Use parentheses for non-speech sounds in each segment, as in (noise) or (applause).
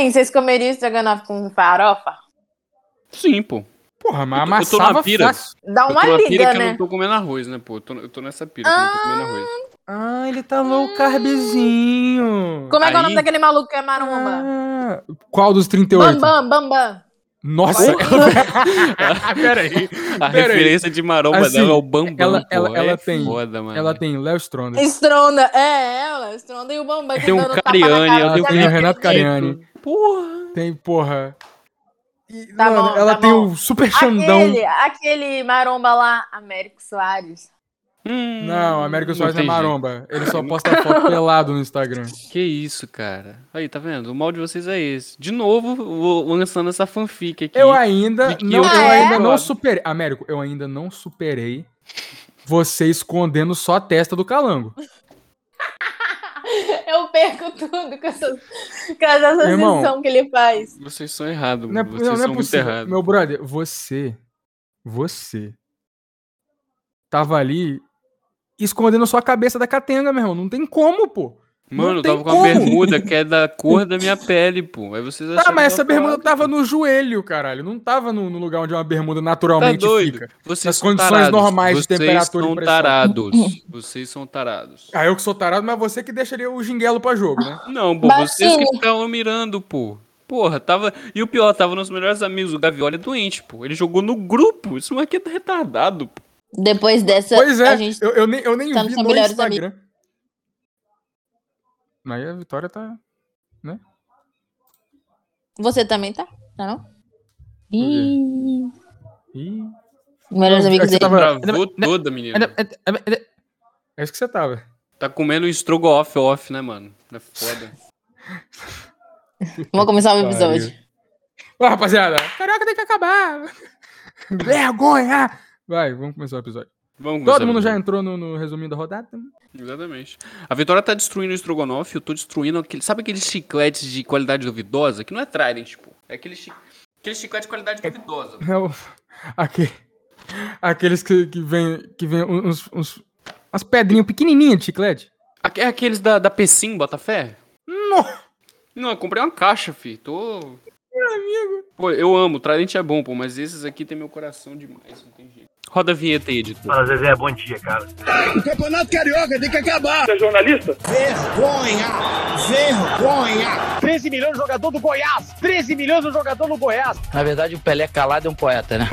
Hein, vocês comeriam estrogonofe com farofa? Sim, pô. Porra, mas Eu tô- eu tô na amassava pira. fácil. Dá eu uma tô na pira liga, que eu né? não tô comendo arroz, né, pô? Eu tô, eu tô nessa pira que eu não tô comendo arroz. Ah, ele tá low carbzinho. Como é que é o nome daquele maluco que é maromba? Ah, qual dos 38? Bam, bam, bam, bam. Nossa, (laughs) (laughs) peraí. A Pera aí. referência de maromba Assim, dela é o Bambam, ela- pô. ela- ela é tem- Foda, mano. Ela tem Léo Stronda. Stronda. É, ela. Stronda e o Bambam. que Tem um Cariani, eu tenho Gabriel o Renato. Cariani. Porra. Tem, porra. E, Tá mano, bom, ela tá tem o Super Xandão. Aquele, aquele maromba lá, Américo Soares. Hum, Não, América Soares não é maromba. Ele só (laughs) posta foto pelado no Instagram. Que isso, cara. Aí, tá vendo? O mal de vocês é esse. De novo, vou lançando essa fanfic aqui. Eu ainda não, eu eu sou ainda não superei. Américo, eu ainda não superei você escondendo só a testa do calango. (laughs) Eu perco tudo com essa, com essa Irmão. associação que ele faz. Vocês são errados, Não é, não, Vocês não é são muito possível. errados. Meu brother, você. Você. Tava ali escondendo sua cabeça da catenga, meu irmão. Não tem como, pô. Mano, eu tava com como. a bermuda que é da (laughs) cor da minha pele, pô. Aí vocês Ah, acharam mas que essa bermuda tava pô. no joelho, caralho. Não tava no, no lugar onde uma bermuda Tá naturalmente doido? fica. Vocês Nas são condições tarados. normais de Vocês temperatura e são pressão. tarados. (laughs) Vocês são tarados. Ah, eu que sou tarado, mas você que deixaria o jinguelo pra jogo, né? Não, pô, vocês que Vacine. ficavam mirando, pô. Porra, tava. E o pior, tava nos melhores amigos. O Gavioli é doente, pô. Ele jogou no grupo. Isso aqui é retardado, pô. Depois dessa, Pois é, a gente eu, eu nem, eu nem tá vi no melhores Instagram. Mas a Vitória tá... Você também tá? Tá não? Ih, Ih... melhores é amigos que você dele. tava- Travou toda, menina. É isso que você tava. Tá comendo estrogonofe off, né, mano? É foda. Vamos começar o episódio. Ó, rapaziada, carioca tem que acabar. (laughs) Vergonha! Vai, vamos começar o episódio. Vamos Todo mundo já entrou no, no resuminho da rodada? Exatamente. A Vitória tá destruindo o estrogonofe, eu tô destruindo aquele. Sabe aqueles chicletes de qualidade duvidosa? Que não é Trident, pô. É aquele, chi... aquele chiclete de qualidade duvidosa. É o- aque- aqueles que, que vem, que vem uns, uns, umas pedrinhas pequenininhas de chiclete. É aqueles da, da Pecim, Botafé? Não. Não, eu comprei uma caixa, fi. Tô. Meu amigo. Pô, eu amo, Trident é bom, pô, mas esses aqui tem meu coração demais, não tem jeito. Roda a vinheta aí, editor. Fala, Zezé, bom dia, cara. O Campeonato Carioca tem que acabar. Você é jornalista? Vergonha! Vergonha! 13 milhões de jogador do Goiás! 13 milhões de jogador no Goiás! Na verdade, o Pelé calado é um poeta, né?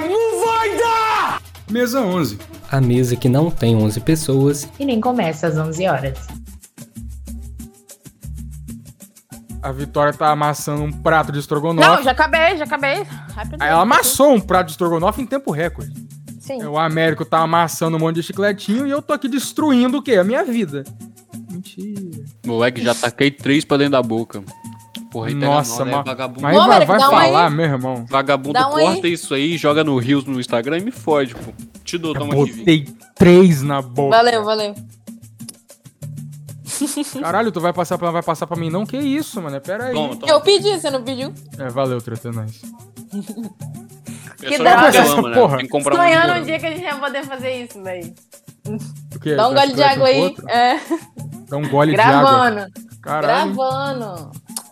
Mesa 11. A mesa que não tem 11 pessoas e nem começa às 11 horas. A Vitória tá amassando um prato de estrogonofe. Não, já acabei, já acabei. Rapidinho. Aí Ela amassou um prato de estrogonofe em tempo recorde. Sim. O Américo tá amassando um monte de chicletinho e eu tô aqui destruindo o quê? A minha vida. Mentira. Moleque, já taquei três pra dentro da boca. Porra, aí pega Nossa, mal, né? Vagabundo. Mas Ô, vai, vai dá um aí. falar, meu irmão. Vagabundo Dá um aí. corta isso aí, joga no Rios no Instagram e me fode, pô. Te dou, Eu toma aqui. Botei três na boca. Valeu, valeu. (laughs) Caralho, tu vai passar pra, vai passar pra mim não? Que isso, mano? Pera aí. Toma, toma. Eu pedi, você não pediu? É, valeu, treta, é. É Que hora. lama, né? Porra. Um de Sonhando um dia que a gente vai poder fazer isso, velho. O quê? Dá um Dá gole de água aí. É, Dá um gole de água. gravando. Caralho. Gravando.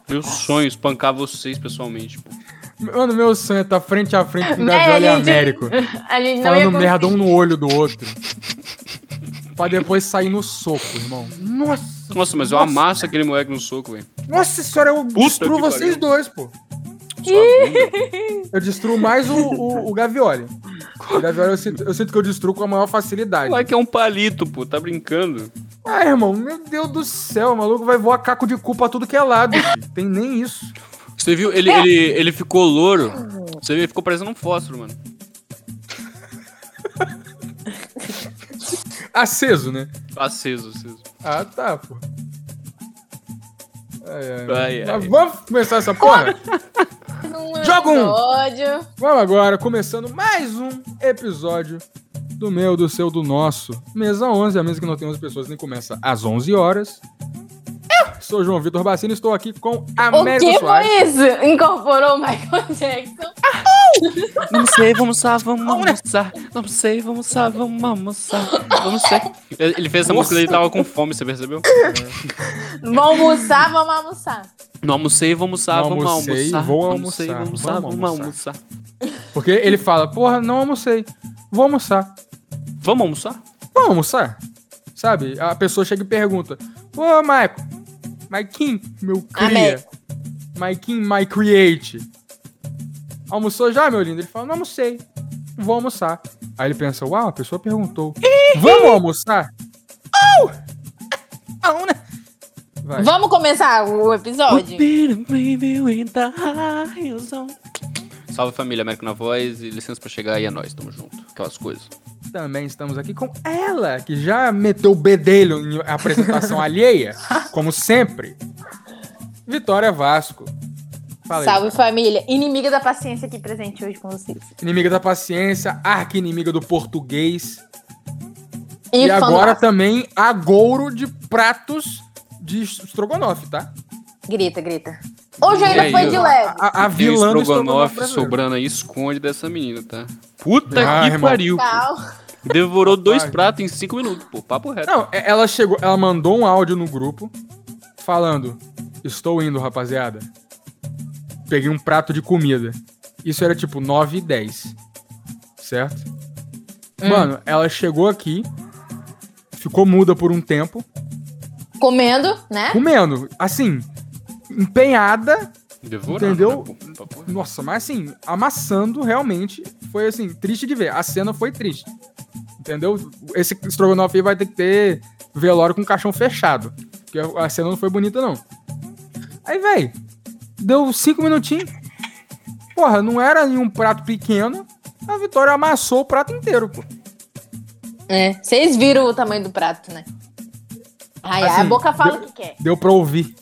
Meu sonho é espancar vocês pessoalmente, pô. Mano, meu sonho é estar frente a frente com o Né, a gente- Américo. (laughs) A gente Falando merda um no olho do outro. pra depois sair no soco, irmão. Nossa. Nossa, mas eu Nossa. amasso aquele moleque no soco, velho. Nossa senhora, eu destruo que vocês pariu. dois, pô. Eu destruo mais o, o, o Gavioli. O Gavioli eu sinto, eu sinto que eu destruo com a maior facilidade. moleque é um palito, pô. Tá brincando. Ah, irmão, meu Deus do céu, o maluco vai voar caco de cu pra tudo que é lado. Tem nem isso. Você viu? Ele, ele, ele ficou louro. Você viu? Ele ficou parecendo um fósforo, mano. (laughs) Aceso, né? Aceso, aceso. Ah, tá, pô. Ai, ai. Ai, ai. Mas vamos começar essa porra? (laughs) Joga um. Episódio. Vamos agora, começando mais um episódio do meu, do seu, do nosso. Mesa 11, a mesa que não tem 11 pessoas, nem começa às 11 horas. Sou João Vitor Bacini, estou aqui com O Américo que Soares. foi isso? Incorporou o Michael Jackson. Não sei, vamos almoçar, vamos almoçar. Não sei, vamos almoçar, vamos almoçar. Vamos ser. Ele fez essa música ele tava com fome, você percebeu? Vamos almoçar, vamos almoçar. Não almocei, vamos almoçar, Não vamos almocei, almoçar. vou almoçar, vamos vamos almoçar, vamos almoçar. almoçar. Porque ele fala, porra, não almocei. Vou almoçar. Vamos almoçar? Vamos almoçar? Sabe? A pessoa chega e pergunta: Ô, Maico, Maikin, meu cria. Américo. Maikin, my create. Almoçou já, meu lindo? Ele fala: Não almocei. Vou almoçar. Aí ele pensa: Uau, a pessoa perguntou: Vamos almoçar? Oh! Não, né? Vai. Vamos começar o episódio? Salve família, América na Voz e licença pra chegar aí é nóis, tamo junto. Aquelas coisas. Também estamos aqui com ela, que já meteu o bedelho em apresentação (laughs) alheia, como sempre. Vitória Vasco. Fala aí. Salve família. Inimiga da paciência aqui presente hoje com vocês. Inimiga da paciência, arqui-inimiga do português. E, E, agora também agouro de pratos de estrogonofe, tá? Grita, grita. Hoje ainda aí, foi de leve. A, a o vilã do estrogonofe brasileiro. sobrando aí, esconde dessa menina, tá? Puta Ah, que irmão. pariu. Calma. Devorou dois pratos em cinco minutos, pô. Papo reto. Não, é- ela chegou, ela mandou um áudio no grupo falando: Estou indo, rapaziada. Peguei um prato de comida. Isso era tipo 9 e 10. Certo? Hum. Mano, ela chegou aqui, ficou muda por um tempo, Comendo, né? comendo. Assim, empenhada. Devorando, Entendeu? né, pô? Nossa, mas assim, amassando realmente foi assim, triste de ver. A cena foi triste. Entendeu? Esse estrogonofe aí vai ter que ter velório com caixão fechado. Porque a cena não foi bonita, não. Aí, véi, deu cinco minutinhos. Porra, não era nenhum prato pequeno. A Vitória amassou o prato inteiro, pô. É. Vocês viram o tamanho do prato, né? Ai, ai, a Assim, boca fala deu- o que quer. Deu pra ouvir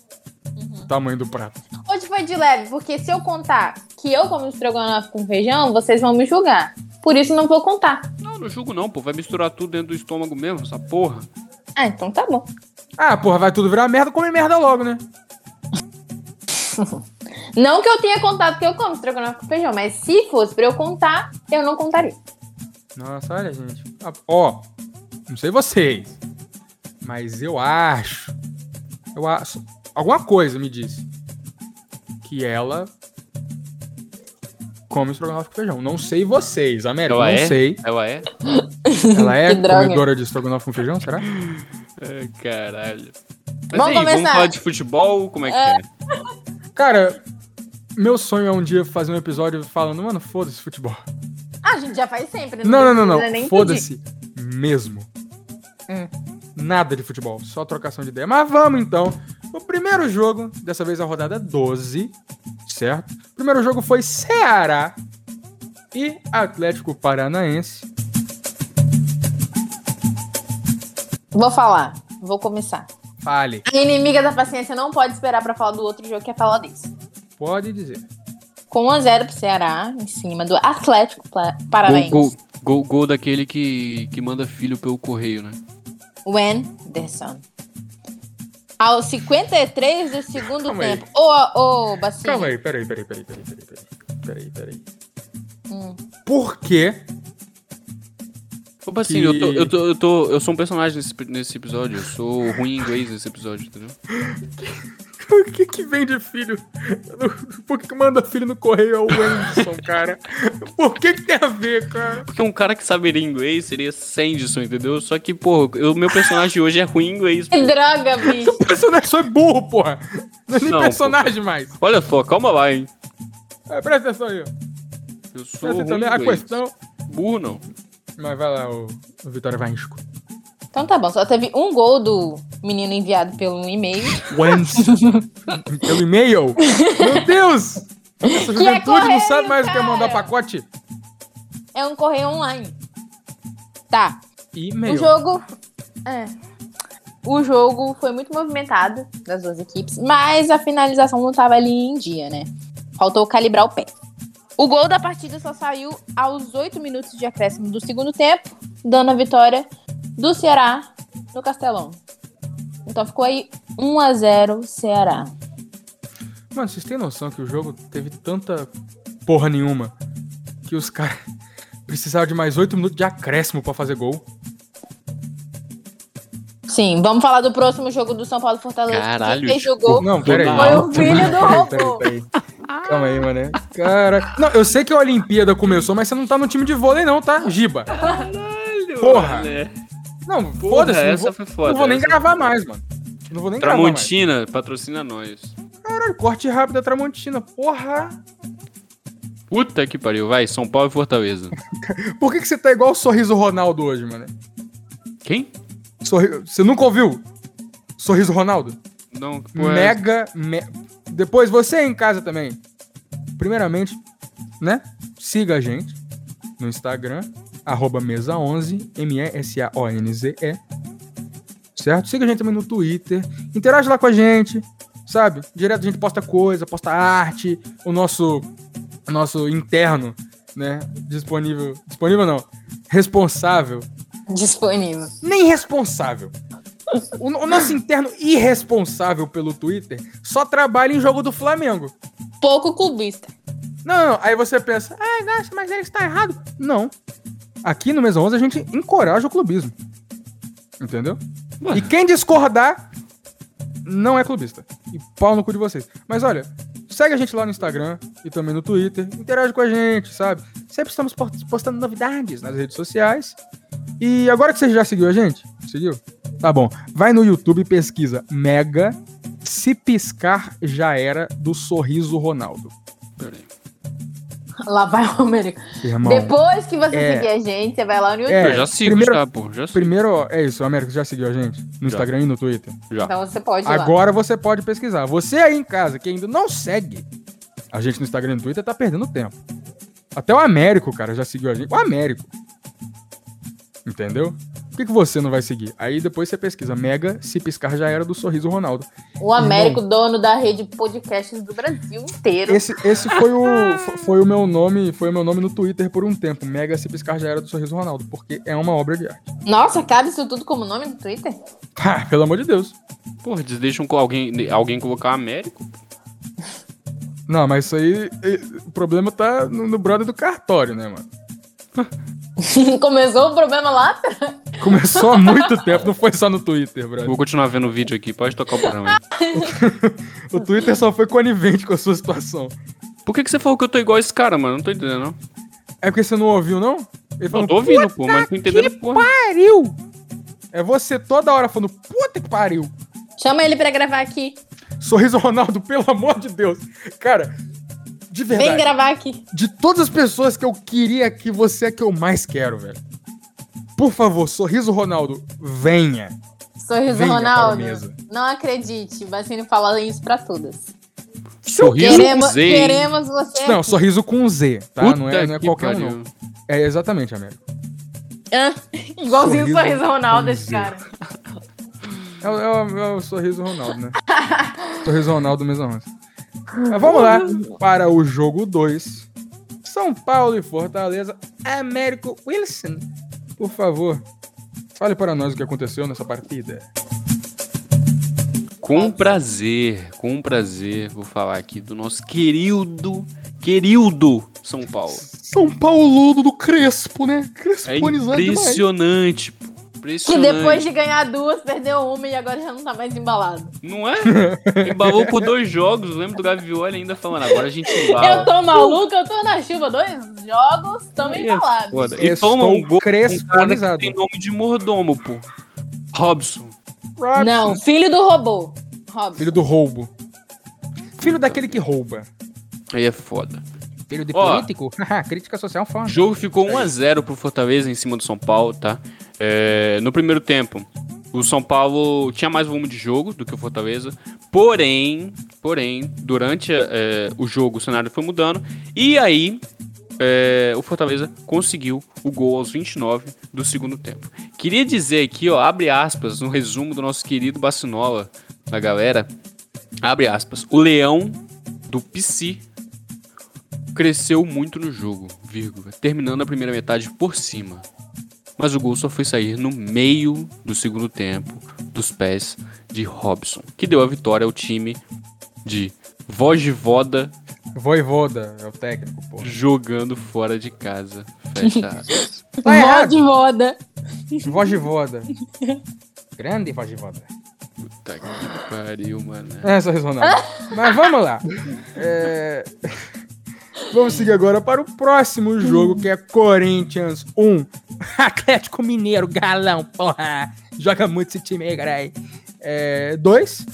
o tamanho do prato. Hoje foi de leve, porque se eu contar que eu como estrogonofe com feijão, vocês vão me julgar. Por isso não vou contar. Não, não julgo não, pô. Vai misturar tudo dentro do estômago mesmo, essa porra. Ah, então tá bom. Ah, porra, vai tudo virar merda, come merda logo, né? (laughs) Não que eu tenha contado que eu como estrogonofe com feijão, mas se fosse pra eu contar, eu não contaria. Nossa, olha, gente. Ah, Ó, não sei vocês, mas eu acho. Eu acho. Alguma coisa me disse que ela come estrogonofe com feijão. Não sei vocês, América, Ela não é? sei. Ela é? Ela é (laughs) comedora de estrogonofe com feijão, será? Ai, caralho. Mas Vamos aí, começar. vamos falar de futebol? Como é que é? Cara, meu sonho é um dia fazer um episódio falando, mano, foda-se futebol. Ah, a gente já faz sempre. Não, não, não, precisa nem não. pedir. Foda-se mesmo. Hum. Nada de futebol, só trocação de ideia. Mas vamos então. O primeiro jogo, dessa vez a rodada 12, certo? O primeiro jogo foi Ceará e Atlético Paranaense. Vou falar. Vou começar. Fale, A inimiga da paciência não pode esperar pra falar do outro jogo que é falar desse. pode dizer. Com 1x0 pro Ceará, em cima do Atlético Paranaense. Gol, gol, gol, gol daquele que, que manda filho pelo correio, né? Wenderson. Aos 53 do segundo Calma tempo. Ô, ô, Bacinho. Calma aí, peraí, peraí, peraí, peraí, peraí, peraí. Peraí, peraí. Hum. Por quê? Opa, assim, Que- eu, tô, eu, tô, eu, tô, eu sou um personagem nesse, nesse episódio. Eu sou ruim em inglês nesse episódio, entendeu? (laughs) Por que que vem de filho? Por que que manda filho no correio é o Wenderson, cara? Por que que tem a ver, cara? Porque um cara que saberia inglês seria Sanderson, entendeu? Só que, pô, o meu personagem hoje é ruim em inglês. Que droga, bicho. O personagem só é burro, porra. Não é nem Não, personagem mais. Olha só, calma lá, hein? É, presta atenção aí, ó. Eu sou Presta ruim atenção em né? a inglês. questão. Burro, não. Mas vai lá, o, o Vitória Vasco. Então tá bom, só teve um gol do menino enviado pelo e-mail. Wentz. (laughs) Pelo e-mail? Meu Deus! Essa é juventude não correio, sabe mais o que é mandar cara. pacote. É um correio online. Tá. O E-mail. jogo. É. O jogo foi muito movimentado das duas equipes, mas a finalização não tava ali em dia, né? Faltou calibrar o pé. O gol da partida só saiu aos 8 minutos de acréscimo do segundo tempo, dando a vitória do Ceará no Castelão. Então ficou aí 1 a 0 Ceará. Mano, vocês têm noção que o jogo teve tanta porra nenhuma que os caras (laughs) precisavam de mais 8 minutos de acréscimo pra fazer gol. Sim, vamos falar do próximo jogo do São Paulo Fortaleza. Caralho, Quem jogou Não, peraí. foi o filho do robô. Peraí, peraí. Calma aí, mano. Cara. Não, eu sei que a Olimpíada começou, mas você não tá no time de vôlei, não, tá? Giba. Porra. Olha. Não, foda-se. Não essa vou, foi foda. não vou nem gravar mais, mano. Não vou nem gravar mais. Tramontina, patrocina nós. Caralho, corte rápido da Tramontina. Porra. Puta que pariu, vai, São Paulo e Fortaleza. (laughs) Por que, que você tá igual o Sorriso Ronaldo hoje, mano? Quem? Sorri... Você nunca ouviu? Sorriso Ronaldo? Não, que porra é Mega. me- Depois, você aí em casa também. Primeiramente, né? Siga a gente no Instagram, arroba mesa11, M-E-S-A-O-N-Z-E. Certo? Siga a gente também no Twitter. Interage lá com a gente, sabe? Direto a gente posta coisa, posta arte. O nosso, o nosso interno, né? Disponível. Disponível não. Responsável disponível. nem responsável. O, o nosso interno irresponsável pelo Twitter só trabalha em jogo do Flamengo. Pouco clubista. Não, não, aí você pensa, ah, nossa, mas ele está errado. Não. Aqui no Mesa 11 a gente encoraja o clubismo. Entendeu? E quem discordar não é clubista. E pau no cu de vocês. Mas olha, segue a gente lá no Instagram e também no Twitter. Interage com a gente, sabe? Sempre estamos po- postando novidades nas redes sociais. E agora que você já seguiu a gente? Seguiu? Tá bom. Vai no YouTube e pesquisa Mega Se Piscar Já Era do Sorriso Ronaldo. Peraí. Lá vai o América. Irmão. Depois que você é- seguir a gente, você vai lá no YouTube. É, Eu já sigo, primeiro- já, pô. Já sigo. Primeiro, ó, é isso, América, você já seguiu a gente? No Já. Instagram e no Twitter? Já. Então você pode ir lá. Agora você pode pesquisar. Você aí em casa que ainda não segue a gente no Instagram e no Twitter tá perdendo tempo. Até o Américo, cara, já seguiu a gente. O Américo. Entendeu? Por que, que você não vai seguir? Aí depois você pesquisa. Mega, se piscar já era do Sorriso Ronaldo. O Américo, dono da rede podcasts do Brasil inteiro. Esse, esse foi, o, fo- foi o meu nome, foi o meu nome no Twitter por um tempo. Mega, se piscar já era do Sorriso Ronaldo, porque é uma obra de arte. Nossa, cabe isso tudo como nome do Twitter? Ah, pelo amor de Deus. Porra, eles deixam com alguém, alguém colocar Américo. Não, mas isso aí, o problema tá no, no brother do cartório, né, mano? (laughs) Começou o problema lá. Começou há muito tempo, não foi só no Twitter, brother. Vou continuar vendo o vídeo aqui, pode tocar o programa aí. (laughs) O Twitter só foi conivente com a sua situação. Por que, que você falou que eu tô igual esse cara, mano? Não tô entendendo, não. É porque você não ouviu, não? Ele Eu falou, tô ouvindo, pô, mas não tô entendendo porra. pariu! É você toda hora falando, puta que pariu! Chama ele pra gravar aqui. Sorriso Ronaldo, pelo amor de Deus. Cara, de Vem verdade, gravar aqui. de todas as pessoas que eu queria aqui, você é que eu mais quero, velho. Por favor, Sorriso Ronaldo, venha. Sorriso Venha Ronaldo. Não acredite, Vacino fala isso pra todas. Sorriso Queremos, Z. queremos você Não, aqui. sorriso com Z, tá? Puta não é, não é que qualquer um, pariu. não. É exatamente, Américo. Hã? Igualzinho o Sorriso Sorriso Ronaldo, esse cara. É, o- é o- é o sorriso Ronaldo, né? (laughs) sorriso Ronaldo mesmo. Mas vamos lá para o jogo 2. São Paulo e Fortaleza. Américo Wilson. Por favor, fale para nós o que aconteceu nessa partida. Com prazer, com prazer, vou falar aqui do nosso querido, querido São Paulo. São Paulo do Crespo, né? É Cresponizado demais. impressionante, pô. Que depois de ganhar duas, perdeu uma e agora já não tá mais embalado. Não é? Embalou por dois jogos. Lembro do Gavioli ainda falando, agora a gente embala. Eu tô maluca, eu tô na chuva. Dois jogos, tamo é embalados. E toma um gol um cresponizado. tem nome de mordomo, pô. Robson. Robson, Não, filho do robô. Robson. Filho do roubo. Filho daquele que rouba. Aí é foda. Filho de Ó. político? (laughs) Crítica social O foda. jogo ficou 1x0 pro Fortaleza em cima do São Paulo, tá? É, no primeiro tempo, o São Paulo tinha mais volume de jogo do que o Fortaleza. Porém, porém, durante é, o jogo o cenário foi mudando. E aí, é, o Fortaleza conseguiu o gol aos 29 do segundo tempo. Queria dizer aqui, ó, abre aspas, no resumo do nosso querido Bacinola, da galera. Abre aspas. O leão do PC cresceu muito no jogo, vírgula, terminando a primeira metade por cima. Mas o gol só foi sair no meio do segundo tempo dos pés de Robson, que deu a vitória ao time de Vojivoda Voivoda é o técnico, pô. Jogando fora de casa. Fecha aspas. (laughs) Tá Vó errado. de voda. Vogivoda. Grande Vogivoda. Puta que pariu, mano. É, só resonado. Mas vamos lá. É, Vamos seguir agora para o próximo jogo, que é Corinthians 1. (laughs) Atlético Mineiro, galão, porra. Joga muito esse time aí, caralho. É, dois.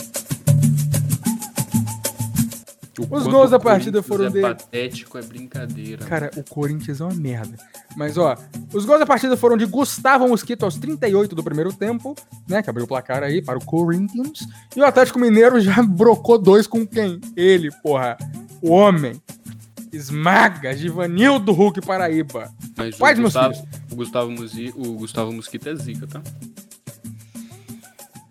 O Os gols da partida foram é dele. patético, é brincadeira. Cara, o Corinthians é uma merda. Mas, ó, os gols da partida foram de Gustavo Mosquito aos 38 do primeiro tempo, né? Que abriu o placar aí para o Corinthians. E o Atlético Mineiro já brocou dois com quem? Ele, porra. O homem. Esmaga Givanildo Hulk Paraíba. Mas Pai o Gustavo, filhos. o, Gustavo Musi, o Gustavo Mosquito é zica, tá?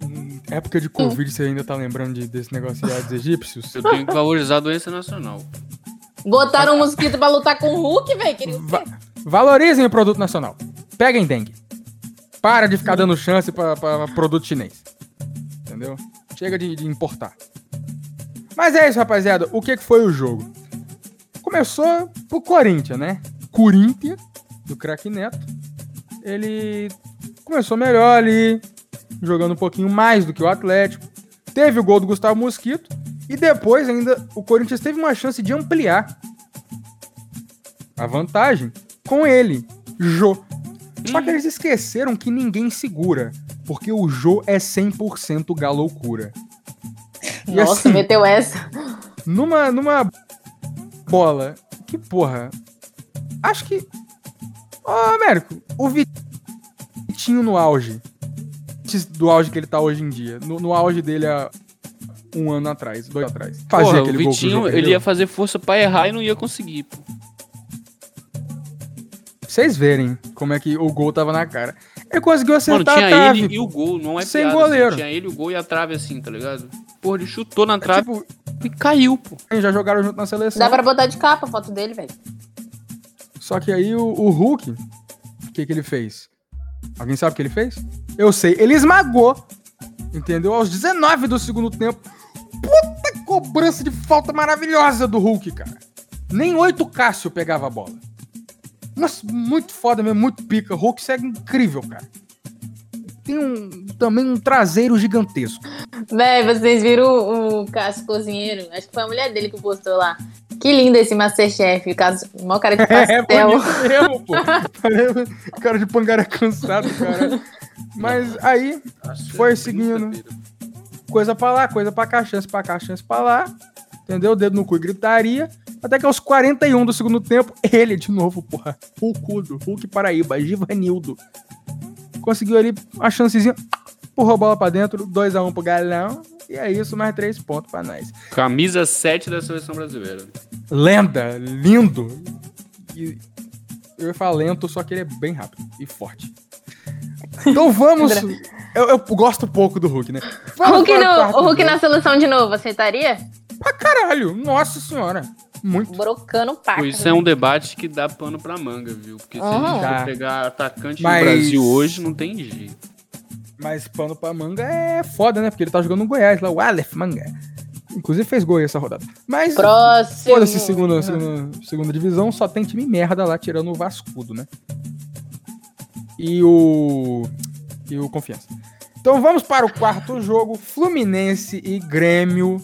Hum, Época de Covid, você ainda tá lembrando de- desse negócio dos egípcios? Eu tenho que valorizar a doença nacional. Botaram um mosquito pra lutar com o Hulk, velho. Va- valorizem o produto nacional. Peguem dengue. Para de ficar dando chance pra, pra produto chinês. Entendeu? Chega de, de importar. Mas é isso, rapaziada. O que, que foi o jogo? Começou pro Corinthians, né? Corinthians, do craque Neto. Ele começou melhor ali, jogando um pouquinho mais do que o Atlético. Teve o gol do Gustavo Mosquito. E depois ainda o Corinthians teve uma chance de ampliar a vantagem com ele, Jô. Só que eles esqueceram que ninguém segura, porque o Jô é 100% galoucura. E Nossa, assim, meteu essa. numa, numa bola, que porra, acho que... Ô, Américo, o Vitinho no auge, do auge que ele tá hoje em dia, no, no auge dele há um ano atrás, dois atrás. Fazia Porra, o aquele gol que Vitinho, ele ia fazer força pra errar e não ia conseguir, pô. Vocês verem como é que o gol tava na cara. Ele conseguiu Mano, acertar tinha a trave. ele e o gol, não é Sem piada, goleiro. assim, tinha ele, o gol e a trave assim, tá ligado? Porra, ele chutou na trave Tipo, e caiu, pô. já jogaram junto na seleção. Dá pra botar de capa a foto dele, velho. Só que aí o, o Hulk, o que que ele fez? Alguém sabe o que ele fez? Eu sei, ele esmagou. Entendeu? Aos 19 do segundo tempo. Puta cobrança de falta maravilhosa do Hulk, cara. Nem oito Cássio pegava a bola. Nossa, muito foda mesmo, muito pica. O Hulk segue incrível, cara. Tem um, também um traseiro gigantesco. Véi, vocês viram o, o Cássio Cozinheiro? Acho que foi a mulher dele que postou lá. Que lindo esse Masterchef. O Cássio, maior cara de (laughs) É, pastel. bonito mesmo, pô. (laughs) Cara de pangaré cansado, cara. Mas aí, Foi seguindo. coisa pra lá, coisa pra cá, chance pra cá, chance pra lá. Entendeu? Dedo no cu e gritaria. Até que aos 41 do segundo tempo, ele de novo, porra. Hulkudo, Hulk Paraíba, Givanildo. Conseguiu ali uma chancezinha. Empurrou a bola pra dentro, 2x1 pro galão. E é isso, mais 3 pontos pra nós. Camisa 7 da seleção brasileira. Lenda, lindo. E eu ia falar lento, só que ele é bem rápido e forte. Então (laughs) vamos. Eu, eu gosto pouco do Hulk, né? Vamos Hulk, para o no, o Hulk jogo. na seleção de novo, aceitaria? Pra caralho, nossa senhora. Muito. Brocando paca. Isso é um debate que dá pano pra manga, viu? Porque se a Aham. gente for pegar atacante Mas- no Brasil hoje, não tem jeito. Mas pano pra manga é foda, né? Porque ele tá jogando no Goiás lá, o Aleph Manga. Inclusive fez gol aí essa rodada. Mas Próximo. foda-se, segunda, segunda, segunda divisão, só tem time merda lá, tirando o Vascudo, né? E o. E o Confiança. Então vamos para o quarto jogo: Fluminense e Grêmio.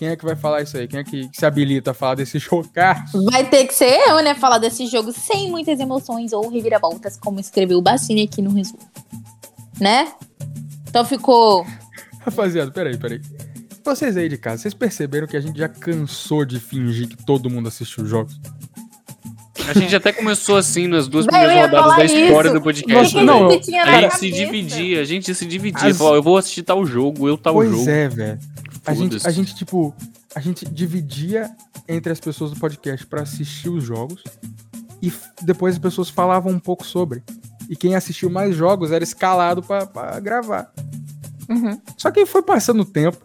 Quem é que vai falar isso aí? Quem é que se habilita a falar desse (laughs) jogaço? Vai ter que ser eu, né? Falar desse jogo sem muitas emoções ou reviravoltas, como escreveu o Bacini aqui no resumo. Né? Então ficou. Rapaziada, peraí, peraí. Vocês aí de casa, vocês perceberam que a gente já cansou de fingir que todo mundo assistiu os jogos? A gente até começou assim nas duas eu primeiras rodadas da história isso. do podcast. Nossa, velho. não, a gente se dividia, a gente se dividia. As- Falava, eu vou assistir tal jogo, eu tal pois jogo. é, velho. A gente, a gente, tipo, a gente dividia entre as pessoas do podcast pra assistir os jogos e depois as pessoas falavam um pouco sobre. E quem assistiu mais jogos era escalado pra, pra gravar. Uhum. Só que foi passando o tempo.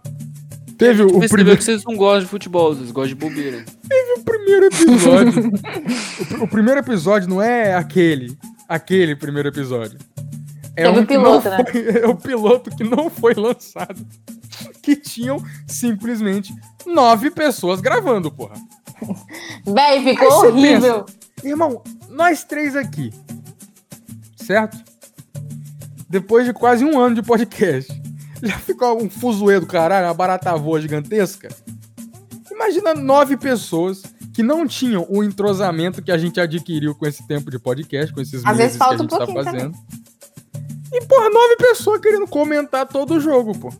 Teve o, primeiro, que vocês não gostam de futebol, vocês gostam de bobeira. (laughs) o primeiro episódio. o, pr- o primeiro episódio não é aquele. Aquele primeiro episódio. É o que não piloto, né? foi- (laughs) É o piloto que não foi lançado. que tinham simplesmente nove pessoas gravando, porra. Véi, ficou horrível. Irmão, nós três aqui, certo? Depois de quase um ano de podcast, (laughs) já ficou um fuzuê do caralho, uma barata voa gigantesca. Imagina nove pessoas que não tinham o entrosamento que a gente adquiriu com esse tempo de podcast, com esses Às meses vezes falta que a um gente tá pouquinho fazendo. E, porra, nove pessoas querendo comentar todo o jogo, pô.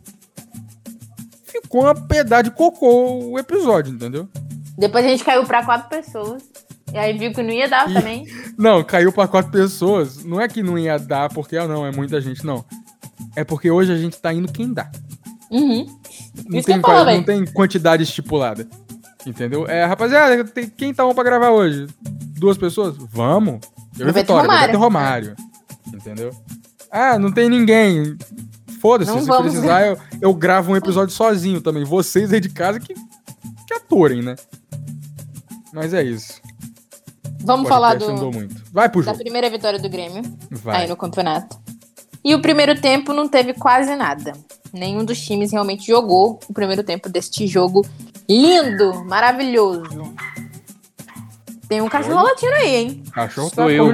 Ficou uma pedaço de cocô o episódio, entendeu? Depois a gente caiu pra quatro pessoas. E aí viu que não ia dar Ih. também. (laughs) Não, caiu pra quatro pessoas. Não é que não ia dar porque, ah, não, é muita gente, não. É porque hoje a gente tá indo quem dá. Uhum. Não, Isso tem, falo, não tem quantidade estipulada. Entendeu? É, rapaziada, tem- quem tá bom pra gravar hoje? Duas pessoas? Vamos. Eu e Vitória, Romário. Romário. Entendeu? Ah, não tem ninguém. Foda-se, se precisar, eu, eu gravo um episódio sozinho também. Vocês aí de casa que, que atorem, né? Mas é isso. Vamos falar do. Vai pro da jogo. primeira vitória do Grêmio Vai. aí no campeonato. E o primeiro tempo não teve quase nada. Nenhum dos times realmente jogou o primeiro tempo deste jogo lindo, maravilhoso. Tem um cachorro latindo aí, hein? Cachorro Sou eu.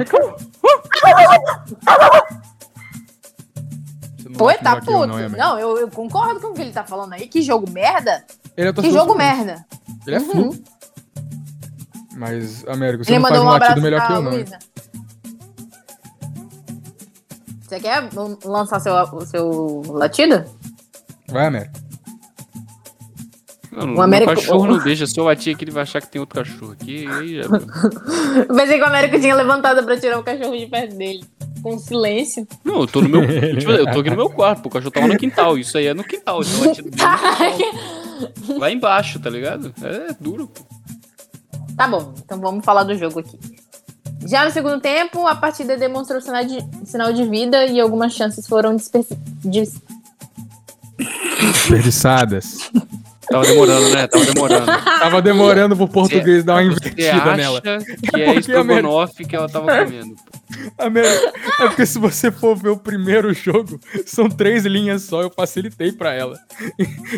Late tá puto. não, é? Não, eu, eu concordo com o que ele tá falando aí. Que jogo merda. Ele é Que jogo Fluminense. merda. Ele é Uhum. flu. Mas, Américo, você Ele não faz mandou um um latido abraço melhor que eu, não. Luísa. Você quer lançar seu, o seu latido? Vai, Américo. Não, O Américo- cachorro não (laughs) deixa. Se eu latir aqui, ele vai achar que tem outro cachorro aqui. Aí já... (laughs) Pensei que o Américo tinha levantado pra tirar o cachorro de perto dele. Com silêncio. Não, eu tô no meu. (laughs) tipo, eu tô aqui no meu quarto, pô, o cachorro tava no quintal. Isso aí é no quintal. É latido dele no quintal. Lá embaixo, tá ligado? É duro, pô. Tá bom, então vamos falar do jogo aqui. Já no segundo tempo, a partida demonstrou sinal de, sinal de vida e algumas chances foram dispersi- dis- Desperdiçadas. Tava demorando, né? Tava demorando. Tava demorando pro português dar uma acha nela. que é porque, estrogonofe que ela tava comendo. Pô. É porque se você for ver o primeiro jogo, são três linhas só, eu facilitei pra ela.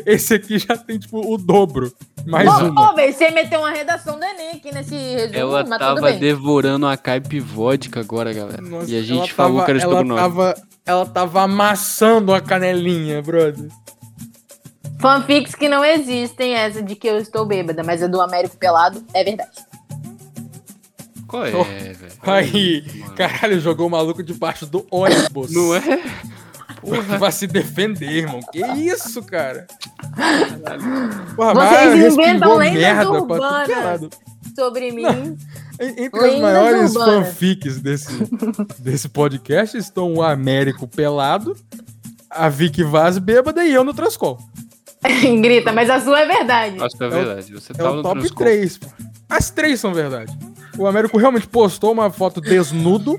Esse aqui já tem, tipo, o dobro. Mais Ô, uma. ô, velho, você meteu uma redação do Enem aqui nesse resumo, Ela mas tudo tava bem. devorando a caipe vodka agora, galera. Nossa, e a ela gente falou tava- que era ela estrogonofe. tava, ela tava amassando a canelinha, brother. Fanfics que não existem, essa de que eu estou bêbada, mas a do Américo Pelado é verdade. Qual é, Oh, velho? (laughs) Aí, Mano. caralho, jogou o maluco debaixo do ônibus. Não é? Vai se defender, irmão. Que isso, cara? Porra, Vocês mas inventam lendas é urbanas. lado. Sobre mim, En- Entre as Lendas maiores urbanas. fanfics desse, desse podcast estão o Américo pelado, a Vicky Vaz bêbada e eu no Transcol. (laughs) grita, mas a sua é verdade. Acho que é É verdade. Você É tava o no top Transcom. 3. Pô. As três são verdade. O Américo realmente postou uma foto desnudo.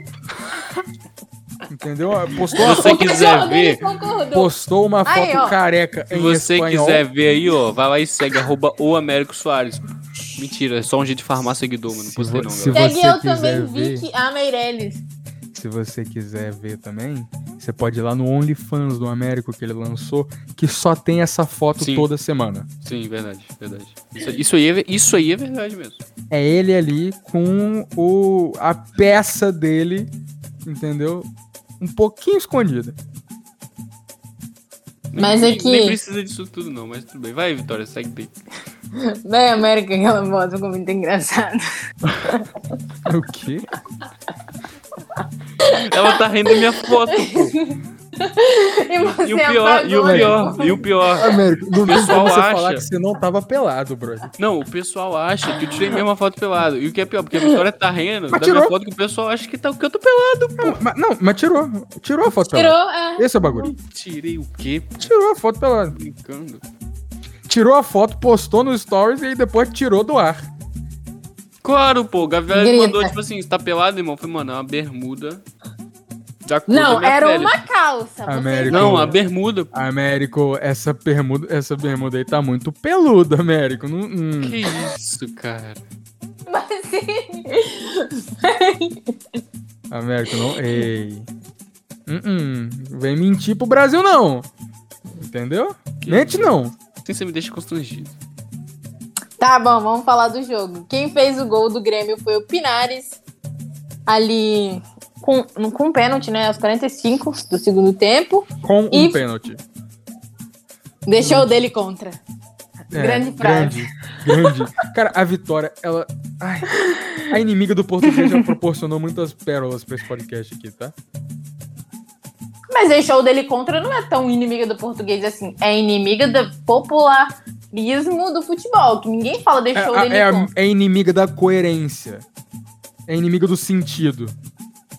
Entendeu? Postou uma Se você foto, quiser ver, postou uma foto Aí, careca se você espanhol. quiser ver aí, ó, vai lá e segue arroba o Américo Soares. Mentira, é só um jeito de farmar seguidor, mano. Não Se postei não, se galera. Segue você eu também, ver- Vicky A. Se você quiser ver também, você pode ir lá no OnlyFans do Américo que ele lançou, que só tem essa foto Sim. toda semana. Sim, verdade, verdade. Isso, isso aí é, isso aí é verdade mesmo. É ele ali com o, a peça dele, entendeu? Um pouquinho escondida. Nem- Mas é que- nem precisa disso tudo não, mas tudo bem. Vai, Vitória, segue bem. (laughs) Véi, América, aquela voz ficou muito engraçada. (laughs) O quê? (laughs) Ela tá rindo da minha foto, pô. (laughs) E você E o pior, e o pior, e o pior. Américo, não tem pessoal acha- falar que você não tava pelado, brother. Não, o pessoal acha que eu tirei mesmo a foto pelado. E o que é pior, porque a Vitória tá rindo Mas da minha tirou. foto que o pessoal acha que, tá, que eu tô pelado, pô. Não, mas, não, mas tirou. Tirou a foto Tirou, pelada. é. Esse é o bagulho. Tirei o quê? pô? Tirou a foto pelada. Brincando. Tirou a foto, postou no Stories e aí depois tirou do ar. Claro, pô, o Grita. mandou, tipo assim, você tá pelado, irmão? Foi, mano, é uma bermuda. Não, era pele. uma calça. Você América. Não, a bermuda. Américo, essa bermuda, essa bermuda aí tá muito peluda, Américo. Não, hum. Que isso, cara. Mas sim. Américo, não. Ei. Hum, hum. Vem mentir pro Brasil, não. Entendeu? Mente não. Assim você me deixa constrangido. Tá bom, vamos falar do jogo. Quem fez o gol do Grêmio foi o Pinares. Ali com, com pênalti, né? Aos 45 do segundo tempo. Com um E- pênalti. Deixou o dele contra. É, Grande frase. Grande, grande. Cara, a vitória, ela. Ai, a inimiga do português já proporcionou muitas pérolas pra esse podcast aqui, tá? Mas deixou o dele contra não é tão inimiga do português assim. É inimiga do popularismo do futebol. Que ninguém fala É, deixou o a- dele é, é inimiga da coerência. É inimiga do sentido.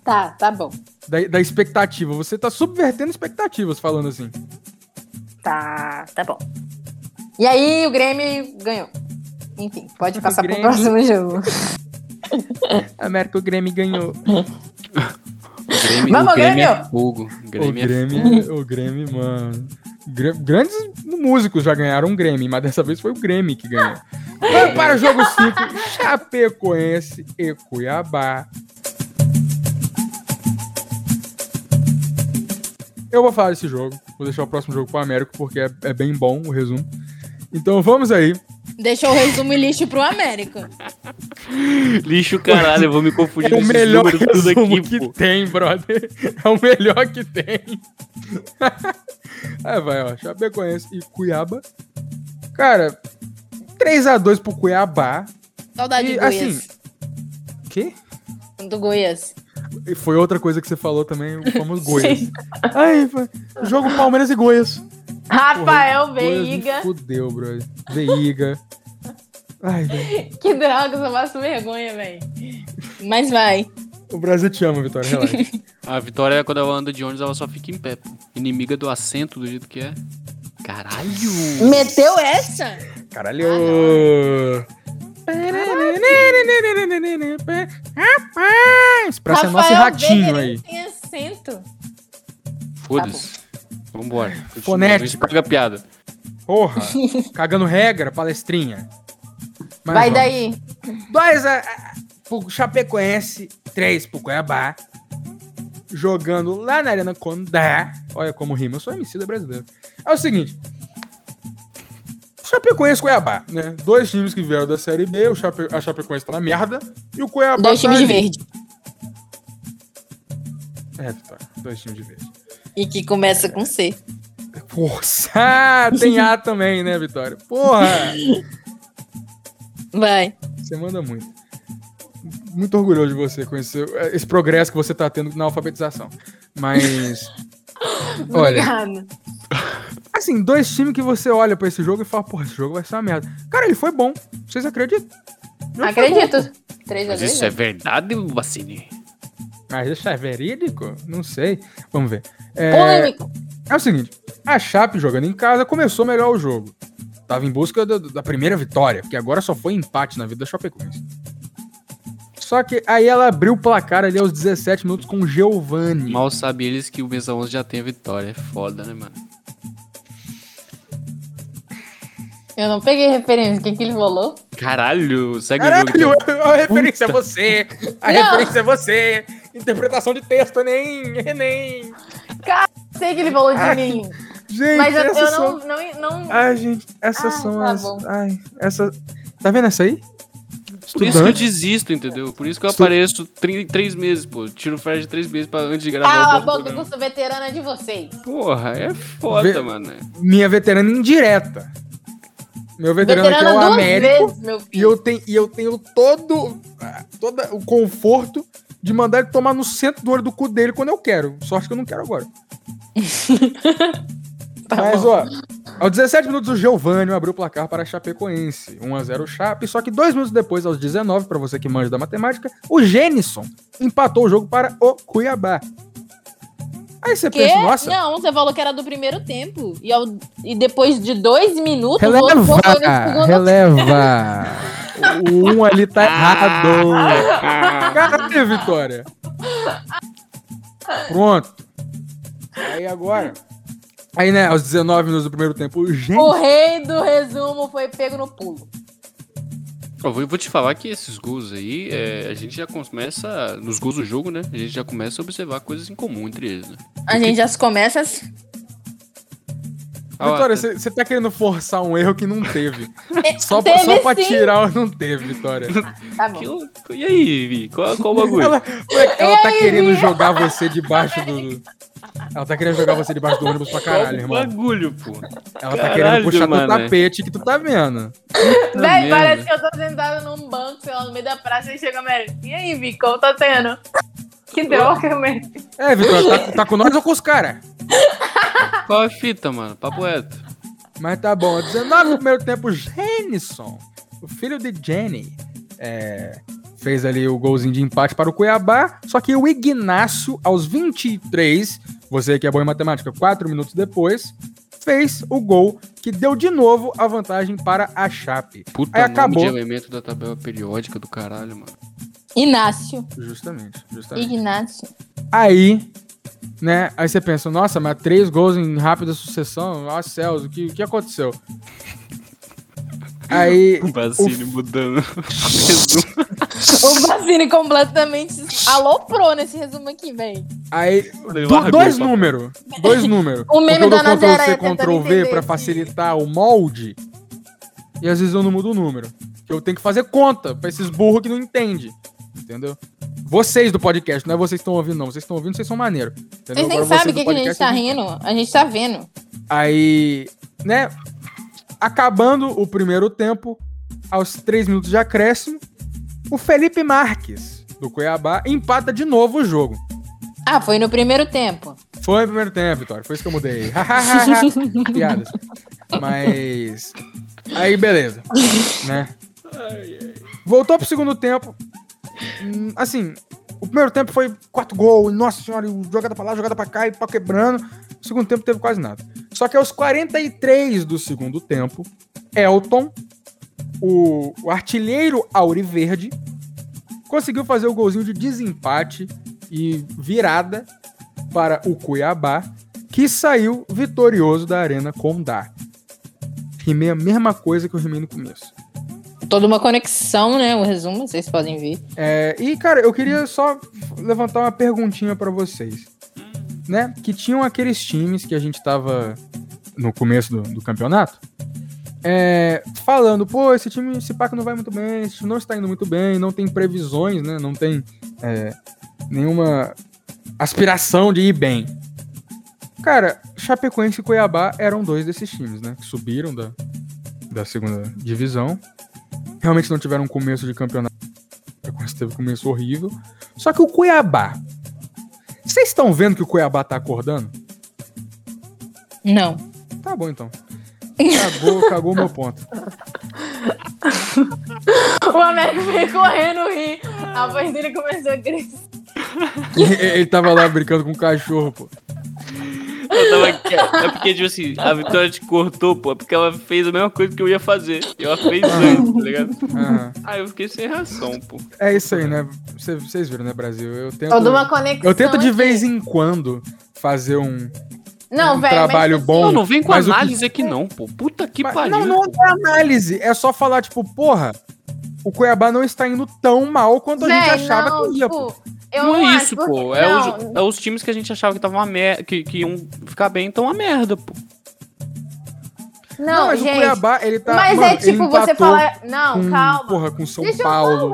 Tá, tá bom. Da, da expectativa. Você tá subvertendo expectativas falando assim. Tá, tá bom. E aí o Grêmio ganhou. Enfim, pode passar Grêmio- pro próximo jogo. (laughs) América, o Grêmio ganhou. O Grêmio, Vamos, o Grêmio Grêmio! é fogo. O O Grêmio, é Grêmio, o Grêmio, mano. Gra- Grandes músicos já ganharam um Grêmio, mas dessa vez foi o Grêmio que ganhou. Vamos para o jogo 5, Chapecoense e Cuiabá. Eu vou falar desse jogo, vou deixar o próximo jogo pro Américo, porque é, é bem bom o resumo. Então vamos aí. Deixou o resumo e lixo pro América. (laughs) Lixo caralho, eu vou me confundir É o melhor resumo aqui, que pô. tem, brother. (laughs) É o melhor que tem. Aí (laughs) vai, ó. Chapecoense e Cuiabá. Cara, 3x2 pro Cuiabá. Saudade E, de Goiás. assim, Quê? Do Goiás. E foi outra coisa que você falou também, o famoso Goiás. Ai, foi- jogo Palmeiras e Goiás. Rafael me Veiga. Fudeu, brother. Veiga. Ai, velho. Que droga, eu passo vergonha, velho. Mas vai. O Brasil te ama, Vitória, relaxa. (laughs) A Vitória, é quando ela anda de ônibus, ela só fica em pé. Inimiga do assento, do jeito que é. Caralho! Meteu essa? Caralho! Rapaz! Pra ser nosso ratinho Veiga aí. tem acento. Foda-se. Vambora. Isso paga piada. Porra! (laughs) Cagando regra, palestrinha. Mas vai vamos. daí. 2 a, a, pro Chapecoense, 3 pro Cuiabá. Jogando lá na Arena Condá. Olha como rima, eu sou MC da brasileiro. É o seguinte. Chapecoense e Cuiabá, né? Dois times que vieram da Série B. O Chape, a Chapecoense tá na merda. E o Cuiabá Dois tá times de ali. verde. É, Vitória. Dois times de verde. E que começa com C. Força! Ah, tem A (laughs) também, né, Vitória? Porra! Vai. Você manda muito. Muito orgulhoso de você com esse, esse progresso que você tá tendo na alfabetização. Mas. (laughs) olha, Obrigada. assim, dois times que você olha pra esse jogo e fala, porra, esse jogo vai ser uma merda. Cara, ele foi bom. Vocês acreditam? O jogo foi bom. Acredito. 3 a Mas 2 isso é verdade, Bacini? Mas isso é verídico? Não sei. Vamos ver. É, Polêmico. é o seguinte: a Chape jogando em casa começou melhor o jogo. Tava em busca da, da primeira vitória, porque agora só foi empate na vida da Chapecoense. Só que aí ela abriu o placar ali aos 17 minutos com o Giovani. Mal sabe eles que o Mesa 11 já tem a vitória. É foda, né, mano? Eu não peguei referência. O que, que ele falou? Caralho, segue Caralho, o jogo. então. a referência é você. A Não. referência é você. Interpretação de texto, Enem, Enem. Sei que ele falou de Ai, mim. Gente, Mas eu, eu não, não, não. Ai, gente, essas Ah, são tá as... bom. Ai, essa... Tá vendo essa aí? Por isso que eu desisto, entendeu? Por isso que eu Estu- apareço três meses, pô. Tiro férias de três meses pra, antes de gravar Ah, a boca eu sou veterana de vocês. Porra, é foda, Vê- mano. Minha veterana indireta. Meu veterano aqui é o Américo. vezes, E eu tenho, e eu tenho todo, ah, todo o conforto de mandar ele tomar no centro do olho do cu dele quando eu quero. Sorte que eu não quero agora. (laughs) Tá Mas, bom. ó, aos 17 minutos, o Giovanni abriu o placar para a Chapecoense. 1x0 Chape. Só que dois minutos depois, aos 19, para você que manja da matemática, o Genison empatou o jogo para o Cuiabá. Aí você Quê? pensa, nossa, Não, você falou que era do primeiro tempo. E, ao- e depois de dois minutos, releva, releva. (laughs) O um ali tá errado. Caralho, Vitória. Pronto. Aí agora. Aí, né, aos 19 minutos do primeiro tempo, o O rei do resumo foi pego no pulo. Eu vou, vou te falar que esses gols aí, é, a gente já começa. Nos gols do jogo, né? A gente já começa a observar coisas em comum entre eles, né? A gente já começa. Ah, Vitória, tá. você tá querendo forçar um erro que não teve. Só, Teve só pra tirar, não teve, Vitória. Tá bom. Que louco. E aí, Vi? Qual, qual o bagulho? Ela, ela tá aí, querendo Vi? jogar você debaixo do. Ela tá querendo jogar você debaixo do ônibus pra caralho, Qual o irmão. bagulho, pô? Ela tá Caralho, querendo puxar mano. teu tapete que tu tá vendo. Véi, merda. parece que eu tô sentada num banco, sei lá, no meio da praça e chega a Mary. E aí, Vi, como tá tendo? Que droga, (laughs) Mary. É, Vitória, tá, tá com nós ou com os caras? Qual a fita, mano? Papo reto. Mas tá bom. 19 no primeiro tempo, Jenison, o filho de Jenny, é, fez ali o golzinho de empate para o Cuiabá. Só que o Ignácio, aos 23, você que é bom em matemática, 4 minutos depois, fez o gol que deu de novo a vantagem para a Chape. Puta Aí acabou. de elemento da tabela periódica do caralho, mano. Inácio. Justamente, justamente. Ignácio. Aí, né? Aí você pensa, nossa, mas três gols em rápida sucessão, ó céus, o que, o que aconteceu? Aí, (laughs) O Bacine mudando. (laughs) O Bacini completamente aloprou nesse resumo aqui, véi. aí do- dois o números, dois números. (laughs) O meme da Ctrl Nazaré C, tentando Ctrl V pra facilitar o molde. E às vezes eu não mudo o número. Que eu tenho que fazer conta pra esses burros que não entendem. Entendeu? Vocês do podcast, não é vocês que estão ouvindo, não. Vocês estão ouvindo, vocês são maneiros. entendeu? Vocês nem Agora sabem o que, que a gente tá vocês- rindo. A gente tá vendo. Aí, né? Acabando o primeiro tempo, aos três minutos de acréscimo, o Felipe Marques, do Cuiabá, empata de novo o jogo. Ah, foi no primeiro tempo. Foi no primeiro tempo, Vitória. Foi isso que eu mudei. (laughs) Piadas. Mas. Aí, beleza. Né? Voltou pro segundo tempo. Hum, Assim, o primeiro tempo foi quatro gols. Nossa senhora, jogada pra lá, jogada pra cá e pau quebrando. O segundo tempo teve quase nada. Só que aos 43 do segundo tempo, Elton, o, o artilheiro Auriverde, conseguiu fazer o golzinho de desempate e virada para o Cuiabá, que saiu vitorioso da Arena Condá. Rimei a mesma coisa que eu rimei no começo. Toda uma conexão, né? O resumo, vocês podem ver. É, e, cara, eu queria só levantar uma perguntinha pra vocês. Né? Que tinham aqueles times que a gente tava no começo do, do campeonato. é, falando, pô, esse time, esse pack não vai muito bem, esse time não está indo muito bem, não tem previsões, né? Não tem é, nenhuma aspiração de ir bem. Cara, Chapecoense e Cuiabá eram dois desses times, né? Que subiram da, da segunda divisão. Realmente não tiveram um começo de campeonato. Teve um começo horrível. Só que o Cuiabá. Vocês estão vendo que o Cuiabá tá acordando? Não. Tá bom então. Cagou, (laughs) cagou meu ponto. O Américo veio correndo rir. A voz dele começou a crescer. Ele tava lá brincando com o cachorro, pô. Eu tava é porque, tipo assim, a Vitória te cortou, pô, é porque ela fez a mesma coisa que eu ia fazer. E ela fez antes, tá ligado? Aham. Aí eu fiquei sem reação, pô. É isso aí, né? Cê- Vocês viram, né, Brasil? Eu tento, Toda uma conexão. eu tento de aqui. vez em quando fazer um. Não, um velho. trabalho mas, bom. Não, não vem com mas o que- análise aqui não, pô. Puta que Mas- pariu. não, não é análise. É só falar, tipo, porra, o Cuiabá não está indo tão mal quanto a gente achava não, que ia, tipo, pô. Eu não, não, é acho, isso, porque- pô. É não, os, é os times que a gente achava que tava uma merda, que, que iam ficar bem, então uma merda, pô. Não, mas gente. o Cuiabá, ele tá. mas mano, é tipo ele você empatou falar. Não, com, calma. Porra, com São Deixa Paulo.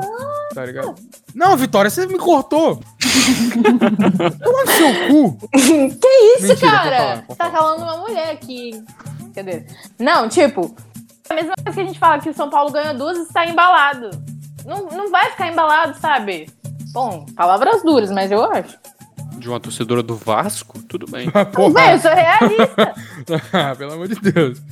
Tá ligado? Não, Vitória, você me cortou. (laughs) Toma no seu cu. que isso, Mentira, cara? falar, tá calando uma mulher aqui. Cadê? Não, tipo, a mesma coisa que a gente fala que o São Paulo ganhou duas e está embalado. Não, não vai ficar embalado, sabe? Bom, palavras duras, mas eu acho. De uma torcedora do Vasco, tudo bem. (laughs) Porra. Véi, eu sou realista. (laughs) Ah, Pelo amor de Deus.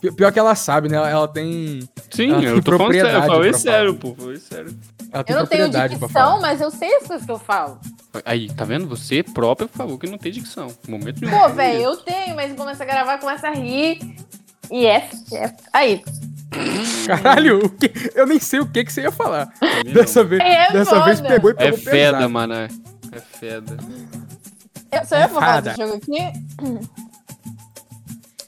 Pi- Pior que ela sabe, né? Ela, tem. Sim, Ela eu tem tô falando sério, eu falei sério, pô. Falei sério. Ela tem eu não tenho dicção, mas eu sei as coisas que eu falo. Aí, tá vendo? Você próprio falou que não tem dicção. Momento nenhum. Pô, velho, eu tenho, mas começa a gravar, começa a rir. E é. é- Aí. Caralho, o que? eu nem sei o que, que você ia falar. Dessa não. vez, É dessa vez foda. pegou e É pegou feda, pesado. mano. É É feda. Eu, sou eu que vou falar desse jogo aqui? (clears throat)